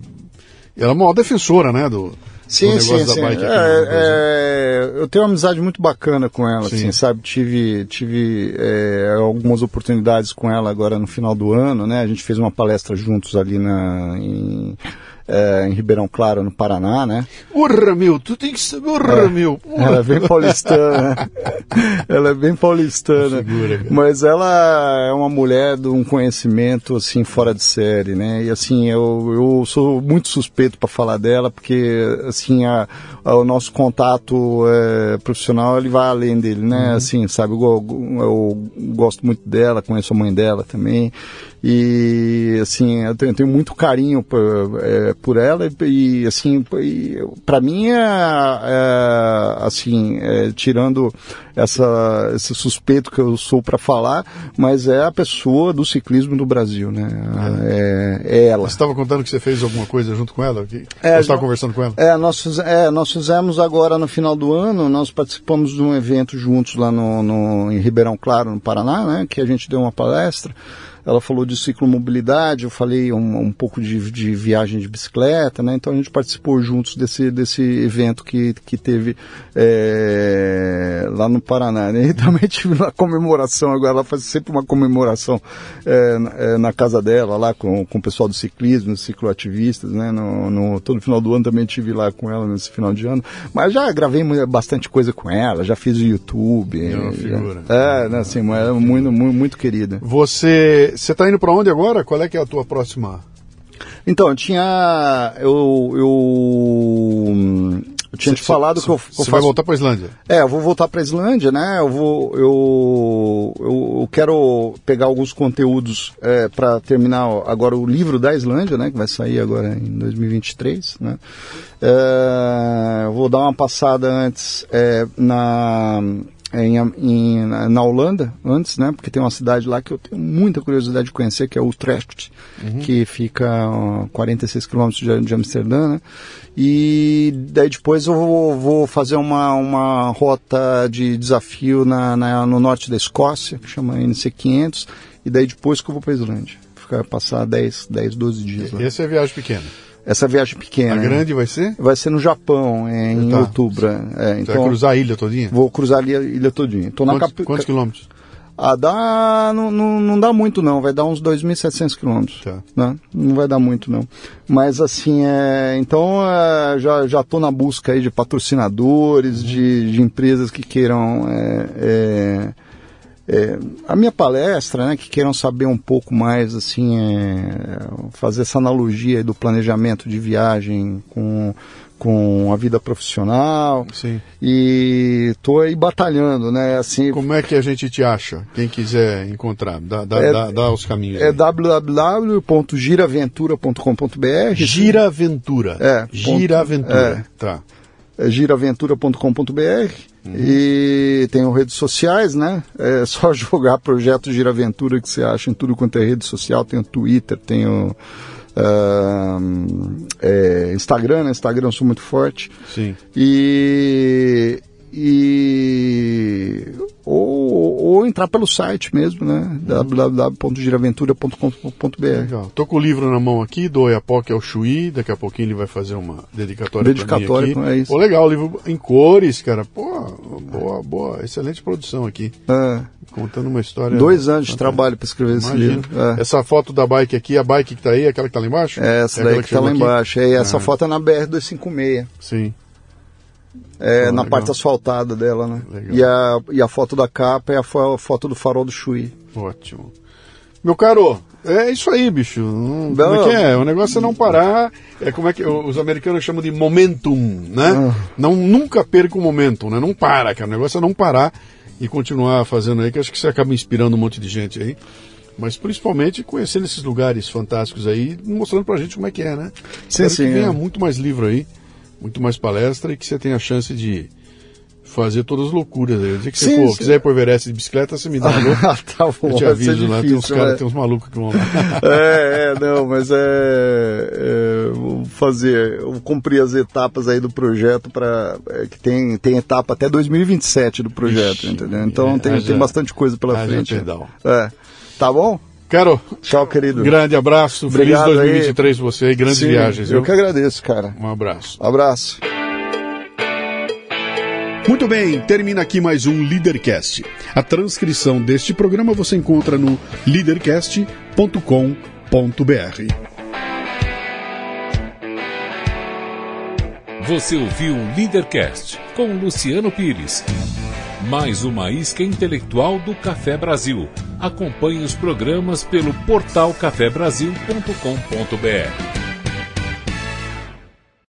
ela é uma defensora, né, do, Sim, sim, sim. É, é, eu tenho uma amizade muito bacana com ela, sim. assim, sabe? Tive, tive é, algumas oportunidades com ela agora no final do ano, né? A gente fez uma palestra juntos ali na, em, é, em Ribeirão Claro, no Paraná, né? Urra, meu, tu tem que saber, urra, é, meu. Ela é bem paulistana. ela é bem paulistana. Figura, mas ela é uma mulher de um conhecimento, assim, fora de série, né? E, assim, eu, eu sou muito suspeito para falar dela, porque, assim, a, a, o nosso contato é, profissional, ele vai além dele, né? Uhum. Assim, sabe, eu, eu, eu gosto muito dela, conheço a mãe dela também. E, assim, eu tenho, eu tenho muito carinho por, é, por ela e, assim, para mim é, é assim, é, tirando essa, esse suspeito que eu sou para falar, mas é a pessoa do ciclismo do Brasil, né? É, é ela. Você estava contando que você fez alguma coisa junto com ela? Que, é, você estava conversando com ela? É nós, é, nós fizemos agora no final do ano, nós participamos de um evento juntos lá no, no em Ribeirão Claro, no Paraná, né? Que a gente deu uma palestra ela falou de ciclomobilidade, eu falei um, um pouco de, de, viagem de bicicleta, né? Então a gente participou juntos desse, desse evento que, que teve é, lá no Paraná, né? E também tive uma comemoração, agora ela faz sempre uma comemoração é, é, na casa dela, lá com, com o pessoal do ciclismo, cicloativistas, né? No, no, todo final do ano também tive lá com ela nesse final de ano, mas já gravei bastante coisa com ela, já fiz o YouTube. É uma figura. É, né, assim, é muito, muito, muito querida. Você você está indo para onde agora? Qual é que é a tua próxima? Então, eu tinha. Eu. Eu, eu tinha cê, te falado cê, que eu, Você faço... vai voltar para a Islândia? É, eu vou voltar para a Islândia, né? Eu vou. Eu, eu, eu quero pegar alguns conteúdos é, para terminar agora o livro da Islândia, né? Que vai sair agora em 2023, né? É, vou dar uma passada antes é, na em, em, na Holanda, antes, né? Porque tem uma cidade lá que eu tenho muita curiosidade de conhecer, que é Utrecht, uhum. que fica a 46 quilômetros de, de Amsterdã, né? E daí depois eu vou, vou, fazer uma, uma rota de desafio na, na, no norte da Escócia, que chama NC500, e daí depois que eu vou para a Islândia. Ficar, passar 10, 10, 12 dias lá. Essa é a viagem pequena? Essa viagem pequena. A grande vai ser? Vai ser no Japão, em tá. outubro. É, então, vai cruzar a ilha todinha? Vou cruzar a ilha, ilha todinha. Tô quantos, cap... quantos quilômetros? Ah, dá. Não, não, não, dá muito não, vai dar uns 2.700 quilômetros. Tá. Né? Não vai dar muito não. Mas assim, é, então é, já, já tô na busca aí de patrocinadores, de, de empresas que queiram. É, é, a minha palestra, né, que queiram saber um pouco mais, assim, é, fazer essa analogia do planejamento de viagem com, com a vida profissional. Sim. E estou aí batalhando, né, assim... Como é que a gente te acha? Quem quiser encontrar, dá, dá, é, dá, dá os caminhos. É www.giraventura.com.br Giraventura. É. Giraventura, é, tá. É giraventura.com.br Uhum. E tem redes sociais, né? É só jogar Projeto Giraventura que você acha em tudo quanto é rede social. Tem o Twitter, tem o uh, é, Instagram, né? Instagram eu sou muito forte. Sim. E, e ou, ou entrar pelo site mesmo, né? Uhum. www.giraventura.com.br. Tô com o livro na mão aqui, do Oiapoque ao Chuí, daqui a pouquinho ele vai fazer uma dedicatória Dedicatória, pra mim aqui. é isso. Pô, legal, o livro em cores, cara. Pô, boa, boa, excelente produção aqui. É. Contando uma história. Dois anos de trabalho para escrever Imagina. esse livro. É. Essa foto da bike aqui, a bike que tá aí, aquela que tá lá embaixo? É, essa é daí que, que tá lá aqui? embaixo. É, essa ah. foto é na BR-256. Sim. É, na parte asfaltada dela, né? E a, e a foto da capa é a, foto do farol do Chuí. Ótimo. Meu caro, é isso aí, bicho. Não, como é que é? O negócio é não parar. É como é que os americanos chamam de momentum, né? Ah. Não, nunca perca o momentum, né? Não para, cara. O negócio é não parar e continuar fazendo aí, que acho que você acaba inspirando um monte de gente aí. Mas principalmente conhecendo esses lugares fantásticos aí, mostrando pra gente como é que é, né? Sim, Espero sim. Que venha é. muito mais livro aí muito mais palestra e que você tenha a chance de fazer todas as loucuras aí. O que sim, você sim. quiser ir pro Everest de bicicleta, você me dá um ah, tá bom, Eu te aviso lá, tem uns caras, né? tem uns malucos que vão lá. é, é, não, mas é, é vou fazer, eu cumprir as etapas aí do projeto para é, que tem, tem etapa até 2027 do projeto, Ixi, entendeu? Então é, tem, tem bastante coisa pela frente. Perdão. É. Tá bom? Caro, tchau, querido. Grande abraço. Obrigado Feliz 2023 aí. você e grandes Sim, viagens. Eu, eu que agradeço, cara. Um abraço. Um abraço. Muito bem, termina aqui mais um Leadercast. A transcrição deste programa você encontra no leadercast.com.br. Você ouviu o Leadercast com Luciano Pires. Mais uma isca intelectual do Café Brasil Acompanhe os programas pelo portal cafebrasil.com.br.